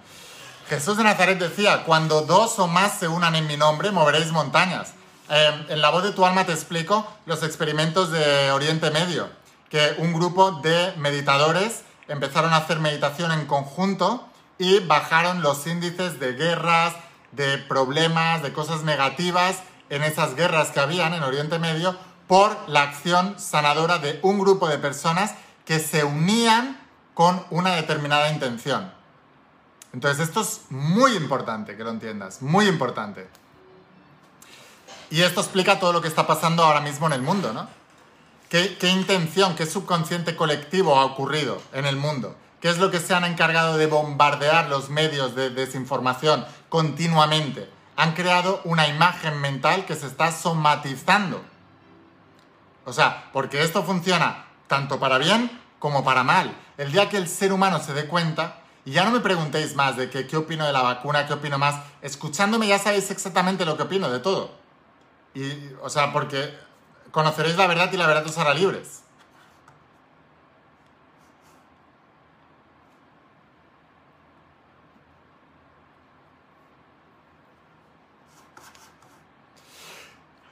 Jesús de Nazaret decía, cuando dos o más se unan en mi nombre, moveréis montañas. Eh, en la voz de tu alma te explico los experimentos de Oriente Medio que un grupo de meditadores empezaron a hacer meditación en conjunto y bajaron los índices de guerras, de problemas, de cosas negativas en esas guerras que habían en Oriente Medio por la acción sanadora de un grupo de personas que se unían con una determinada intención. Entonces esto es muy importante que lo entiendas, muy importante. Y esto explica todo lo que está pasando ahora mismo en el mundo, ¿no? ¿Qué, intención, qué subconsciente colectivo ha ocurrido en el mundo? ¿Qué es lo que se han encargado de bombardear los medios de desinformación continuamente? Han creado una imagen mental que se está somatizando. O sea, porque esto funciona tanto para bien como para mal. El día que el ser humano se dé cuenta, y ya no me preguntéis más de qué opino de la vacuna, qué opino más, escuchándome ya sabéis exactamente lo que opino de todo. Y, o sea, porque Conoceréis la verdad y la verdad os hará libres.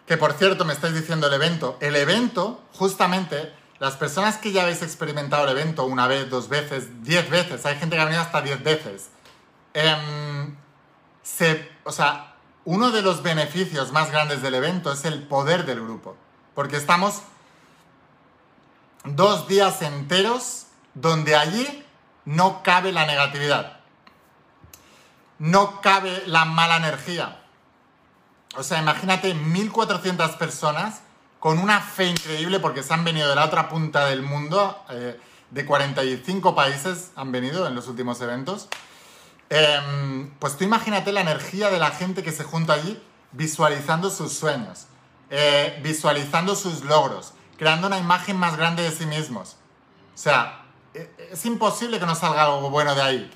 Que por cierto, me estáis diciendo el evento. El evento, justamente, las personas que ya habéis experimentado el evento una vez, dos veces, diez veces, hay gente que ha venido hasta diez veces, em, o sea, uno de los beneficios más grandes del evento es el poder del grupo porque estamos dos días enteros donde allí no cabe la negatividad, no cabe la mala energía. O sea, imagínate 1.400 personas con una fe increíble porque se han venido de la otra punta del mundo, eh, de 45 países han venido en los últimos eventos, Em, pues tú imagínate la energía de la gente que se junta allí visualizando sus sueños, eh, visualizando sus logros, creando una imagen más grande de sí mismos. O sea, e, es imposible que no salga algo bueno de ahí.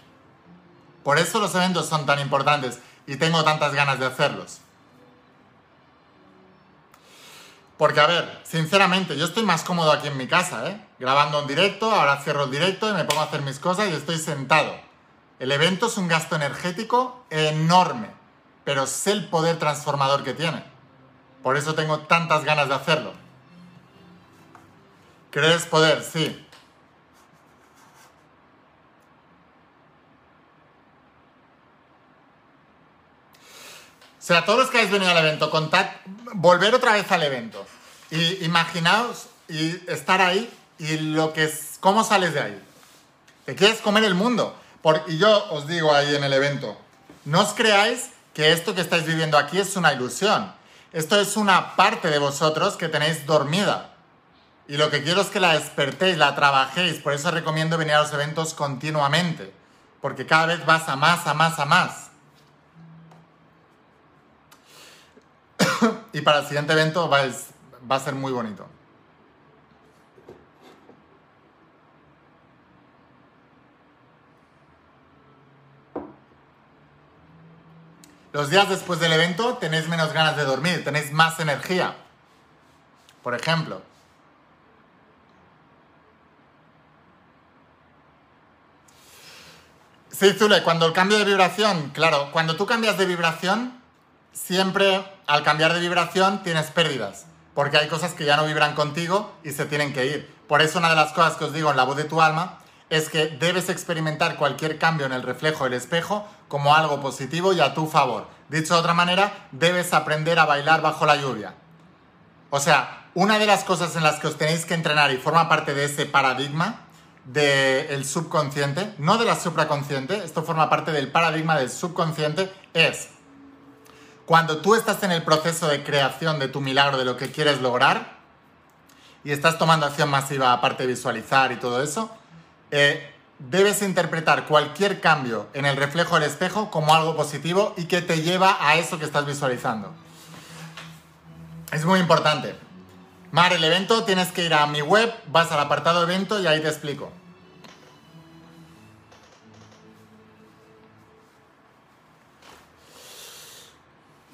Por eso los eventos son tan importantes y tengo tantas ganas de hacerlos. Porque, a ver, sinceramente, yo estoy más cómodo aquí en mi casa, ¿eh? Grabando en directo, ahora cierro el directo y me pongo a hacer mis cosas y estoy sentado. El evento es un gasto energético enorme, pero sé el poder transformador que tiene. Por eso tengo tantas ganas de hacerlo. ¿Crees poder? Sí. O sea, todos los que habéis venido al evento, volver otra vez al evento. Y imaginaos y estar ahí y lo que es, cómo sales de ahí. Te quieres comer el mundo. y yo os digo ahí en el evento, no os creáis que esto que estáis viviendo aquí es una ilusión. Esto es una parte de vosotros que tenéis dormida. Y lo que quiero es que la despertéis, la trabajéis. Por eso recomiendo venir a los eventos continuamente. Porque cada vez vas a más, a más, a más. *laughs* y para el siguiente evento va, a ser muy bonito. Los días después del evento tenéis menos ganas de dormir, tenéis más energía. Por ejemplo. Sí, Zule, cuando el cambio de vibración, claro, cuando tú cambias de vibración, siempre al cambiar de vibración tienes pérdidas, porque hay cosas que ya no vibran contigo y se tienen que ir. Por eso una de las cosas que os digo en la voz de tu alma es que debes experimentar cualquier cambio en el reflejo del espejo como algo positivo y a tu favor. Dicho de otra manera, debes aprender a bailar bajo la lluvia. O sea, una de las cosas en las que os tenéis que entrenar y forma parte de ese paradigma del subconsciente, no de la supraconsciente, esto forma parte del paradigma del subconsciente, es cuando tú estás en el proceso de creación de tu milagro, de lo que quieres lograr, y estás tomando acción masiva aparte de visualizar y todo eso, eh, debes interpretar cualquier cambio en el reflejo del espejo como algo positivo y que te lleva a eso que estás visualizando. Es muy importante. Mar, el evento tienes que ir a mi web, vas al apartado evento y ahí te explico.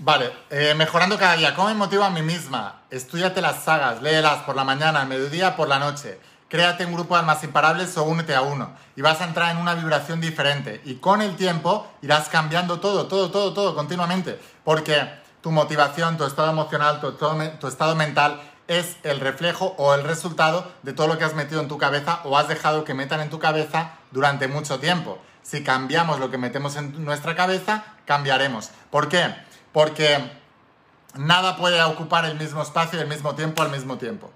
Vale, eh, mejorando cada día. ¿Cómo me motiva a mí misma? Estudiate las sagas, léelas por la mañana, al mediodía, por la noche. Créate un grupo de almas imparables o únete a uno. Y vas a entrar en una vibración diferente. Y con el tiempo irás cambiando todo, todo, todo, todo continuamente. Porque tu motivación, tu estado emocional, tu, tu estado mental es el reflejo o el resultado de todo lo que has metido en tu cabeza o has dejado que metan en tu cabeza durante mucho tiempo. Si cambiamos lo que metemos en nuestra cabeza, cambiaremos. ¿Por qué? Porque nada puede ocupar el mismo espacio y el mismo tiempo al mismo tiempo.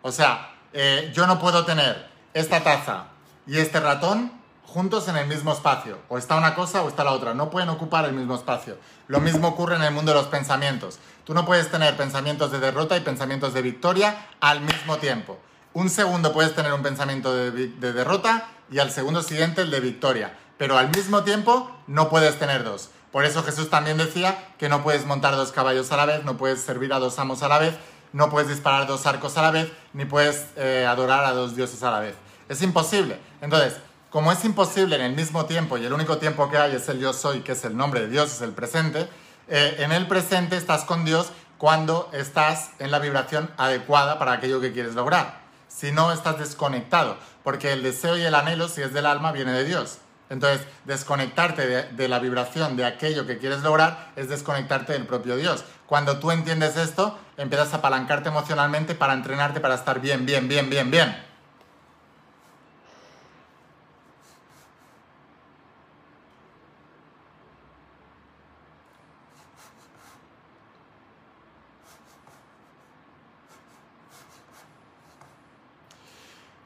O sea, eh, yo no puedo tener esta taza y este ratón juntos en el mismo espacio. O está una cosa o está la otra. No pueden ocupar el mismo espacio. Lo mismo ocurre en el mundo de los pensamientos. Tú no puedes tener pensamientos de derrota y pensamientos de victoria al mismo tiempo. Un segundo puedes tener un pensamiento de, de derrota y al segundo siguiente el de victoria. Pero al mismo tiempo no puedes tener dos. Por eso Jesús también decía que no puedes montar dos caballos a la vez, no puedes servir a dos amos a la vez, no puedes disparar dos arcos a la vez, ni puedes eh, adorar a dos dioses a la vez. Es imposible. Entonces, como es imposible en el mismo tiempo y el único tiempo que hay es el yo soy, que es el nombre de Dios, es el presente, eh, en el presente estás con Dios cuando estás en la vibración adecuada para aquello que quieres lograr. Si no, estás desconectado, porque el deseo y el anhelo, si es del alma, viene de Dios. Entonces, desconectarte de, la vibración de aquello que quieres lograr es desconectarte del propio Dios. Cuando tú entiendes esto, empiezas a apalancarte emocionalmente para entrenarte para estar bien, bien, bien, bien, bien.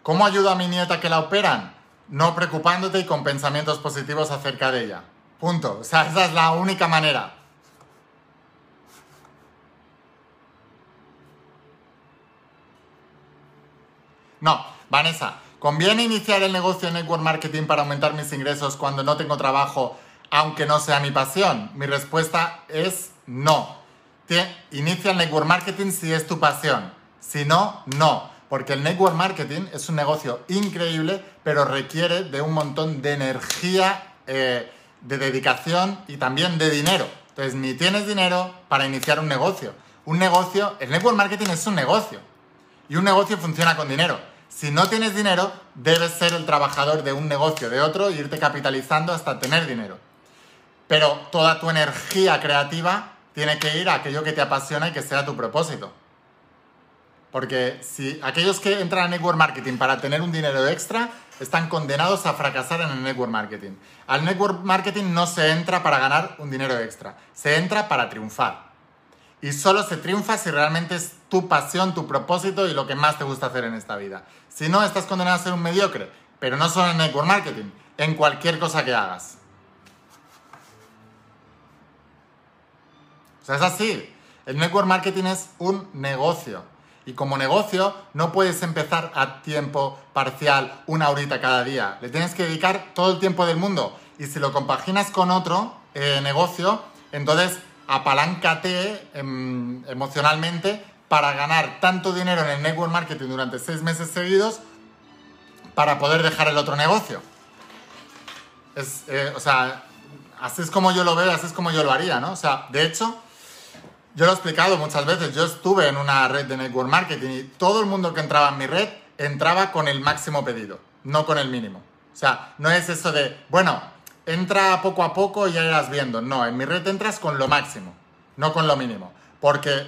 ¿Cómo ayudo a mi nieta que la operan? No preocupándote y con pensamientos positivos acerca de ella. Punto. O sea, esa es la única manera. No, Vanessa, ¿conviene iniciar el negocio de network marketing para aumentar mis ingresos cuando no tengo trabajo aunque no sea mi pasión? Mi respuesta es no. Inicia el network marketing si es tu pasión. Si no, no. Porque el network marketing es un negocio increíble, pero requiere de un montón de energía, eh, de dedicación y también de dinero. Entonces, ni tienes dinero para iniciar un negocio. Un negocio, el network marketing es un negocio. Y un negocio funciona con dinero. Si no tienes dinero, debes ser el trabajador de un negocio de otro e irte capitalizando hasta tener dinero. Pero toda tu energía creativa tiene que ir a aquello que te apasiona y que sea tu propósito. Porque si aquellos que entran a network marketing para tener un dinero extra están condenados a fracasar en el network marketing. Al network marketing no se entra para ganar un dinero extra, se entra para triunfar. Y solo se triunfa si realmente es tu pasión, tu propósito y lo que más te gusta hacer en esta vida. Si no, estás condenado a ser un mediocre, pero no solo en network marketing, en cualquier cosa que hagas. O sea, es así. El network marketing es un negocio. Y como negocio no puedes empezar a tiempo parcial, una horita cada día. Le tienes que dedicar todo el tiempo del mundo. Y si lo compaginas con otro eh, negocio, entonces apaláncate em, emocionalmente para ganar tanto dinero en el network marketing durante seis meses seguidos para poder dejar el otro negocio. Es, eh, o sea, así es como yo lo veo, así es como yo lo haría, ¿no? O sea, de hecho, yo lo he explicado muchas veces, yo estuve en una red de network marketing y todo el mundo que entraba en mi red entraba con el máximo pedido, no con el mínimo. O sea, no es eso de, bueno, entra poco a poco y ya irás viendo. No, en mi red entras con lo máximo, no con lo mínimo porque,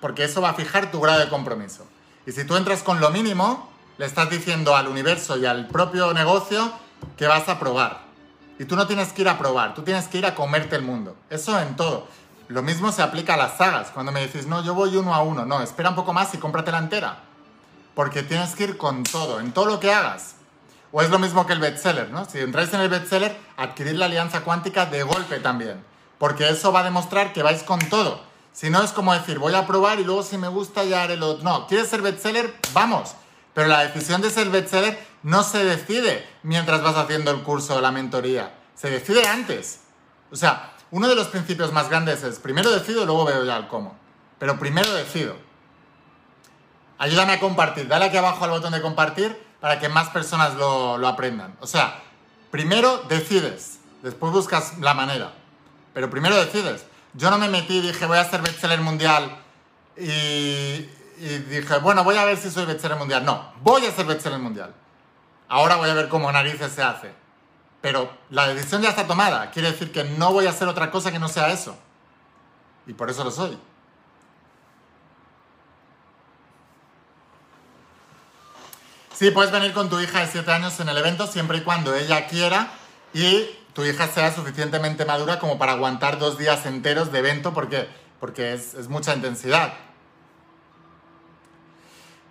porque eso va a fijar tu grado de compromiso. Y si tú entras con lo mínimo, le estás diciendo al universo y al propio negocio que vas a probar. Y tú no tienes que ir a probar, tú tienes que ir a comerte el mundo. Eso en todo. Lo mismo se aplica a las sagas. Cuando me decís, no, yo voy uno a uno. No, espera un poco más y cómprate la entera. Porque tienes que ir con todo, en todo lo que hagas. O es lo mismo que el bestseller, ¿no? Si entráis en el bestseller, adquirir la alianza cuántica de golpe también. Porque eso va a demostrar que vais con todo. Si no es como decir, voy a probar y luego si me gusta ya haré lo. No, ¿quieres ser bestseller? Vamos. Pero la decisión de ser bestseller no se decide mientras vas haciendo el curso o la mentoría. Se decide antes. O sea, uno de los principios más grandes es, primero decido y luego veo ya el cómo. Pero primero decido. Ayúdame a compartir. Dale aquí abajo al botón de compartir para que más personas lo, aprendan. O sea, primero decides, después buscas la manera. Pero primero decides. Yo no me metí y dije, voy a ser bestseller mundial y, dije, bueno, voy a ver si soy bestseller mundial. No, voy a ser bestseller mundial. Ahora voy a ver cómo narices se hace. Pero la decisión ya está tomada. Quiere decir que no voy a hacer otra cosa que no sea eso. Y por eso lo soy. Sí, puedes venir con tu hija de 7 años en el evento siempre y cuando ella quiera y tu hija sea suficientemente madura como para aguantar dos días enteros de evento porque, porque es, mucha intensidad.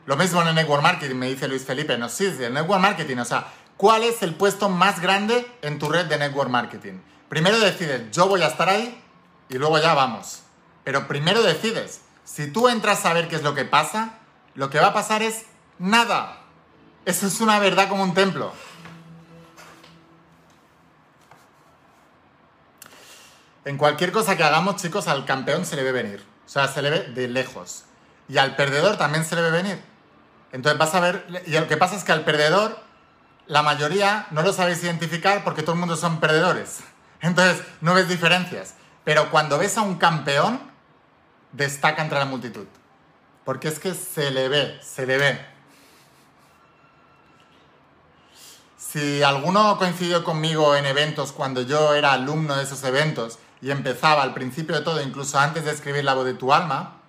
Lo mismo en el network marketing, me dice Luis Felipe. No, sí, el network marketing, o sea, ¿cuál es el puesto más grande en tu red de network marketing? Primero decides, yo voy a estar ahí y luego ya vamos. Pero primero decides, si tú entras a ver qué es lo que pasa, lo que va a pasar es nada. Eso es una verdad como un templo. En cualquier cosa que hagamos, chicos, al campeón se le ve venir. O sea, se le ve de lejos. Y al perdedor también se le ve venir. Entonces vas a ver, y lo que pasa es que al perdedor, la mayoría no lo sabéis identificar porque todo el mundo son perdedores. Entonces no ves diferencias. Pero cuando ves a un campeón, destaca entre la multitud. Porque es que se le ve, se le ve. Si alguno coincidió conmigo en eventos cuando yo era alumno de esos eventos y empezaba al principio de todo, incluso antes de escribir La voz de tu alma,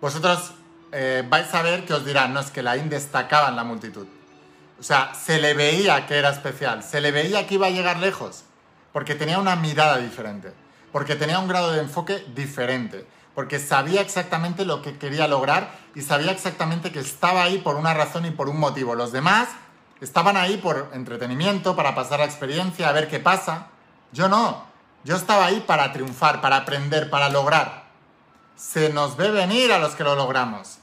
vosotros eh, vais a ver que os dirán, no es que Laín destacaba en la multitud. O sea, se le veía que era especial, se le veía que iba a llegar lejos, porque tenía una mirada diferente, porque tenía un grado de enfoque diferente, porque sabía exactamente lo que quería lograr y sabía exactamente que estaba ahí por una razón y por un motivo. Los demás estaban ahí por entretenimiento, para pasar la experiencia, a ver qué pasa. Yo no, yo estaba ahí para triunfar, para aprender, para lograr. Se nos ve venir a los que lo logramos.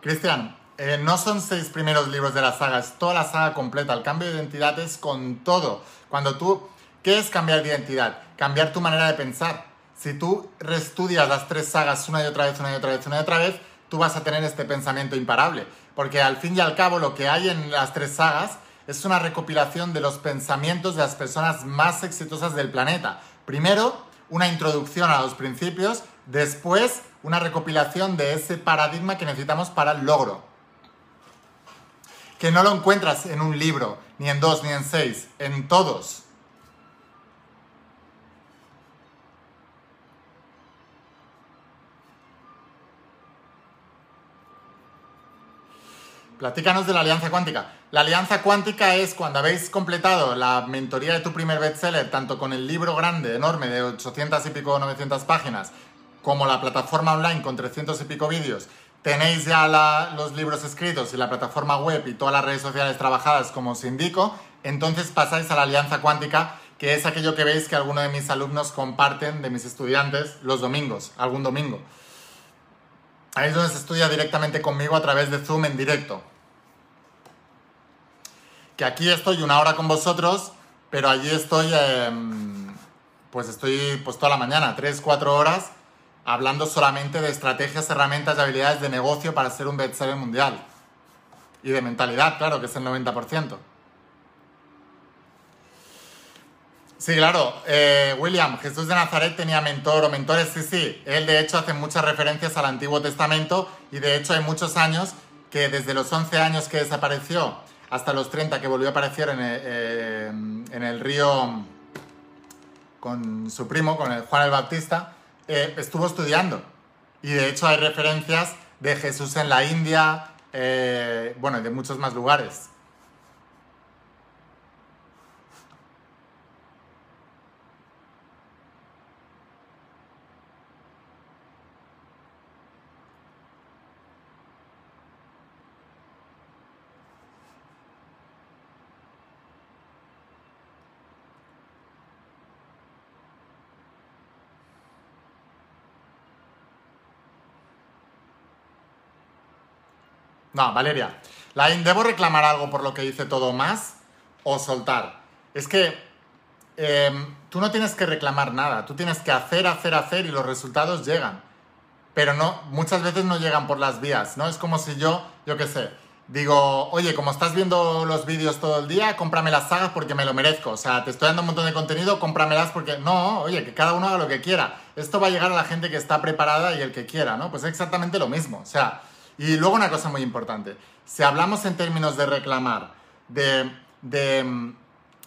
Cristian, eh, no son seis primeros libros de la saga, es toda la saga completa. El cambio de identidad es con todo. Cuando tú, ¿qué es cambiar de identidad? Cambiar tu manera de pensar. Si tú reestudias las tres sagas una y otra vez, una y otra vez, una y otra vez, tú vas a tener este pensamiento imparable. Porque al fin y al cabo lo que hay en las tres sagas es una recopilación de los pensamientos de las personas más exitosas del planeta. Primero, una introducción a los principios, después una recopilación de ese paradigma que necesitamos para el logro. Que no lo encuentras en un libro, ni en dos, ni en seis, en todos. Platícanos de la alianza cuántica. La alianza cuántica es cuando habéis completado la mentoría de tu primer bestseller, tanto con el libro grande, enorme, de 800 y pico, 900 páginas, como la plataforma online con 300 y pico vídeos, tenéis ya los libros escritos y la plataforma web y todas las redes sociales trabajadas como os indico, entonces pasáis a la alianza cuántica, que es aquello que veis que algunos de mis alumnos comparten de mis estudiantes los domingos, algún domingo. Ahí es donde se estudia directamente conmigo a través de Zoom en directo que aquí estoy una hora con vosotros, pero allí estoy, em, pues estoy pues toda la mañana, tres, cuatro horas, hablando solamente de estrategias, herramientas y habilidades de negocio para ser un bestseller mundial. Y de mentalidad, claro, que es el 90%. Sí, claro. Eh, William, Jesús de Nazaret tenía mentor o mentores, sí, sí. Él de hecho hace muchas referencias al Antiguo Testamento y de hecho hay muchos años que desde los 11 años que desapareció hasta los 30 que volvió a aparecer en el, eh, en el río con su primo, con Juan el Bautista, eh, estuvo estudiando. Y de hecho hay referencias de Jesús en la India, eh, bueno, de muchos más lugares. No, Valeria. Lain, ¿debo reclamar algo por lo que hice todo más o soltar? Es que em, tú no tienes que reclamar nada, tú tienes que hacer, hacer, hacer y los resultados llegan. Pero no, muchas veces no llegan por las vías, ¿no? Es como si yo, yo qué sé, digo, oye, como estás viendo los vídeos todo el día, cómprame las sagas porque me lo merezco. O sea, te estoy dando un montón de contenido, cómpramelas porque... No, oye, que cada uno haga lo que quiera. Esto va a llegar a la gente que está preparada y el que quiera, ¿no? Pues es exactamente lo mismo. O sea, y luego una cosa muy importante, si hablamos en términos de reclamar, de, mm,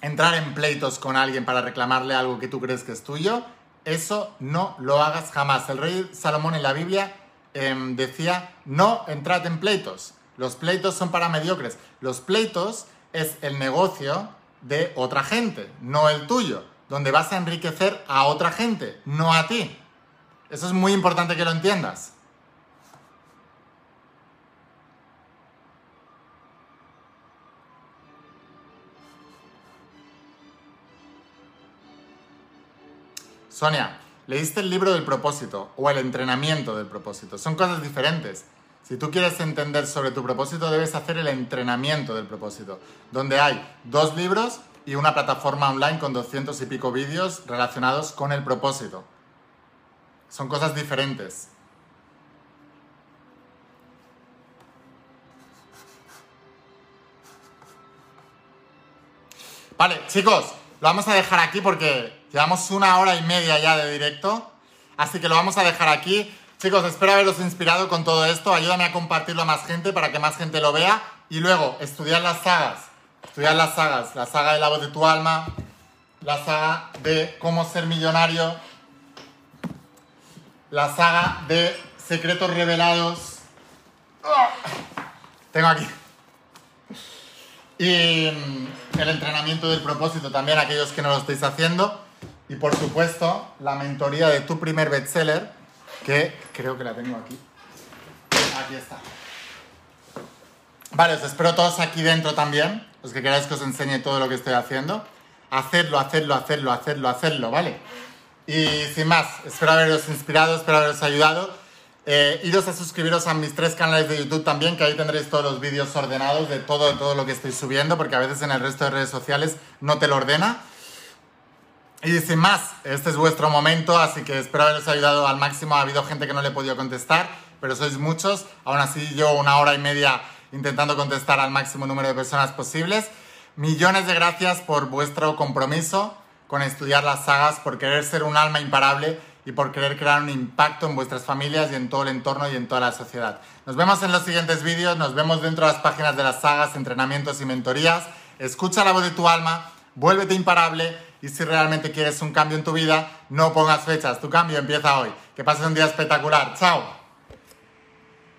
entrar en pleitos con alguien para reclamarle algo que tú crees que es tuyo, eso no lo hagas jamás. El rey Salomón en la Biblia em, decía, no entrad en pleitos. Los pleitos son para mediocres. Los pleitos es el negocio de otra gente, no el tuyo, donde vas a enriquecer a otra gente, no a ti. Eso es muy importante que lo entiendas. Sonia, leíste el libro del propósito o el entrenamiento del propósito. Son cosas diferentes. Si tú quieres entender sobre tu propósito, debes hacer el entrenamiento del propósito, donde hay dos libros y una plataforma online con 200 y pico vídeos relacionados con el propósito. Son cosas diferentes. Vale, chicos, lo vamos a dejar aquí porque Llevamos una hora y media ya de directo, así que lo vamos a dejar aquí. Chicos, espero haberos inspirado con todo esto. Ayúdame a compartirlo a más gente para que más gente lo vea. Y luego, estudiar las sagas. Estudiar las sagas. La saga de la voz de tu alma. La saga de cómo ser millonario. La saga de secretos revelados. Tengo aquí. Y mm, el entrenamiento del propósito también, aquellos que no lo estáis haciendo. Y por supuesto, la mentoría de tu primer bestseller, que creo que la tengo aquí. Aquí está. Vale, os espero todos aquí dentro también, los que queráis que os enseñe todo lo que estoy haciendo. hacedlo, hacedlo, hacedlo, hacedlo, hacedlo, ¿vale? Y sin más, espero haberos inspirado, espero haberos ayudado. Eh, iros a suscribiros a mis tres canales de YouTube también, que ahí tendréis todos los vídeos ordenados de todo, de todo lo que estoy subiendo, porque a veces en el resto de redes sociales no te lo ordena. Y sin más, este es vuestro momento, así que espero haberos ayudado al máximo. Ha habido gente que no le he podido contestar, pero sois muchos. Aún así, yo una hora y media intentando contestar al máximo número de personas posibles. Millones de gracias por vuestro compromiso con estudiar las sagas, por querer ser un alma imparable y por querer crear un impacto en vuestras familias y en todo el entorno y en toda la sociedad. Nos vemos en los siguientes vídeos, nos vemos dentro de las páginas de las sagas, entrenamientos y mentorías. Escucha la voz de tu alma, vuélvete imparable y si realmente quieres un cambio en tu vida, no pongas fechas, tu cambio empieza hoy. Que pases un día espectacular. Chao.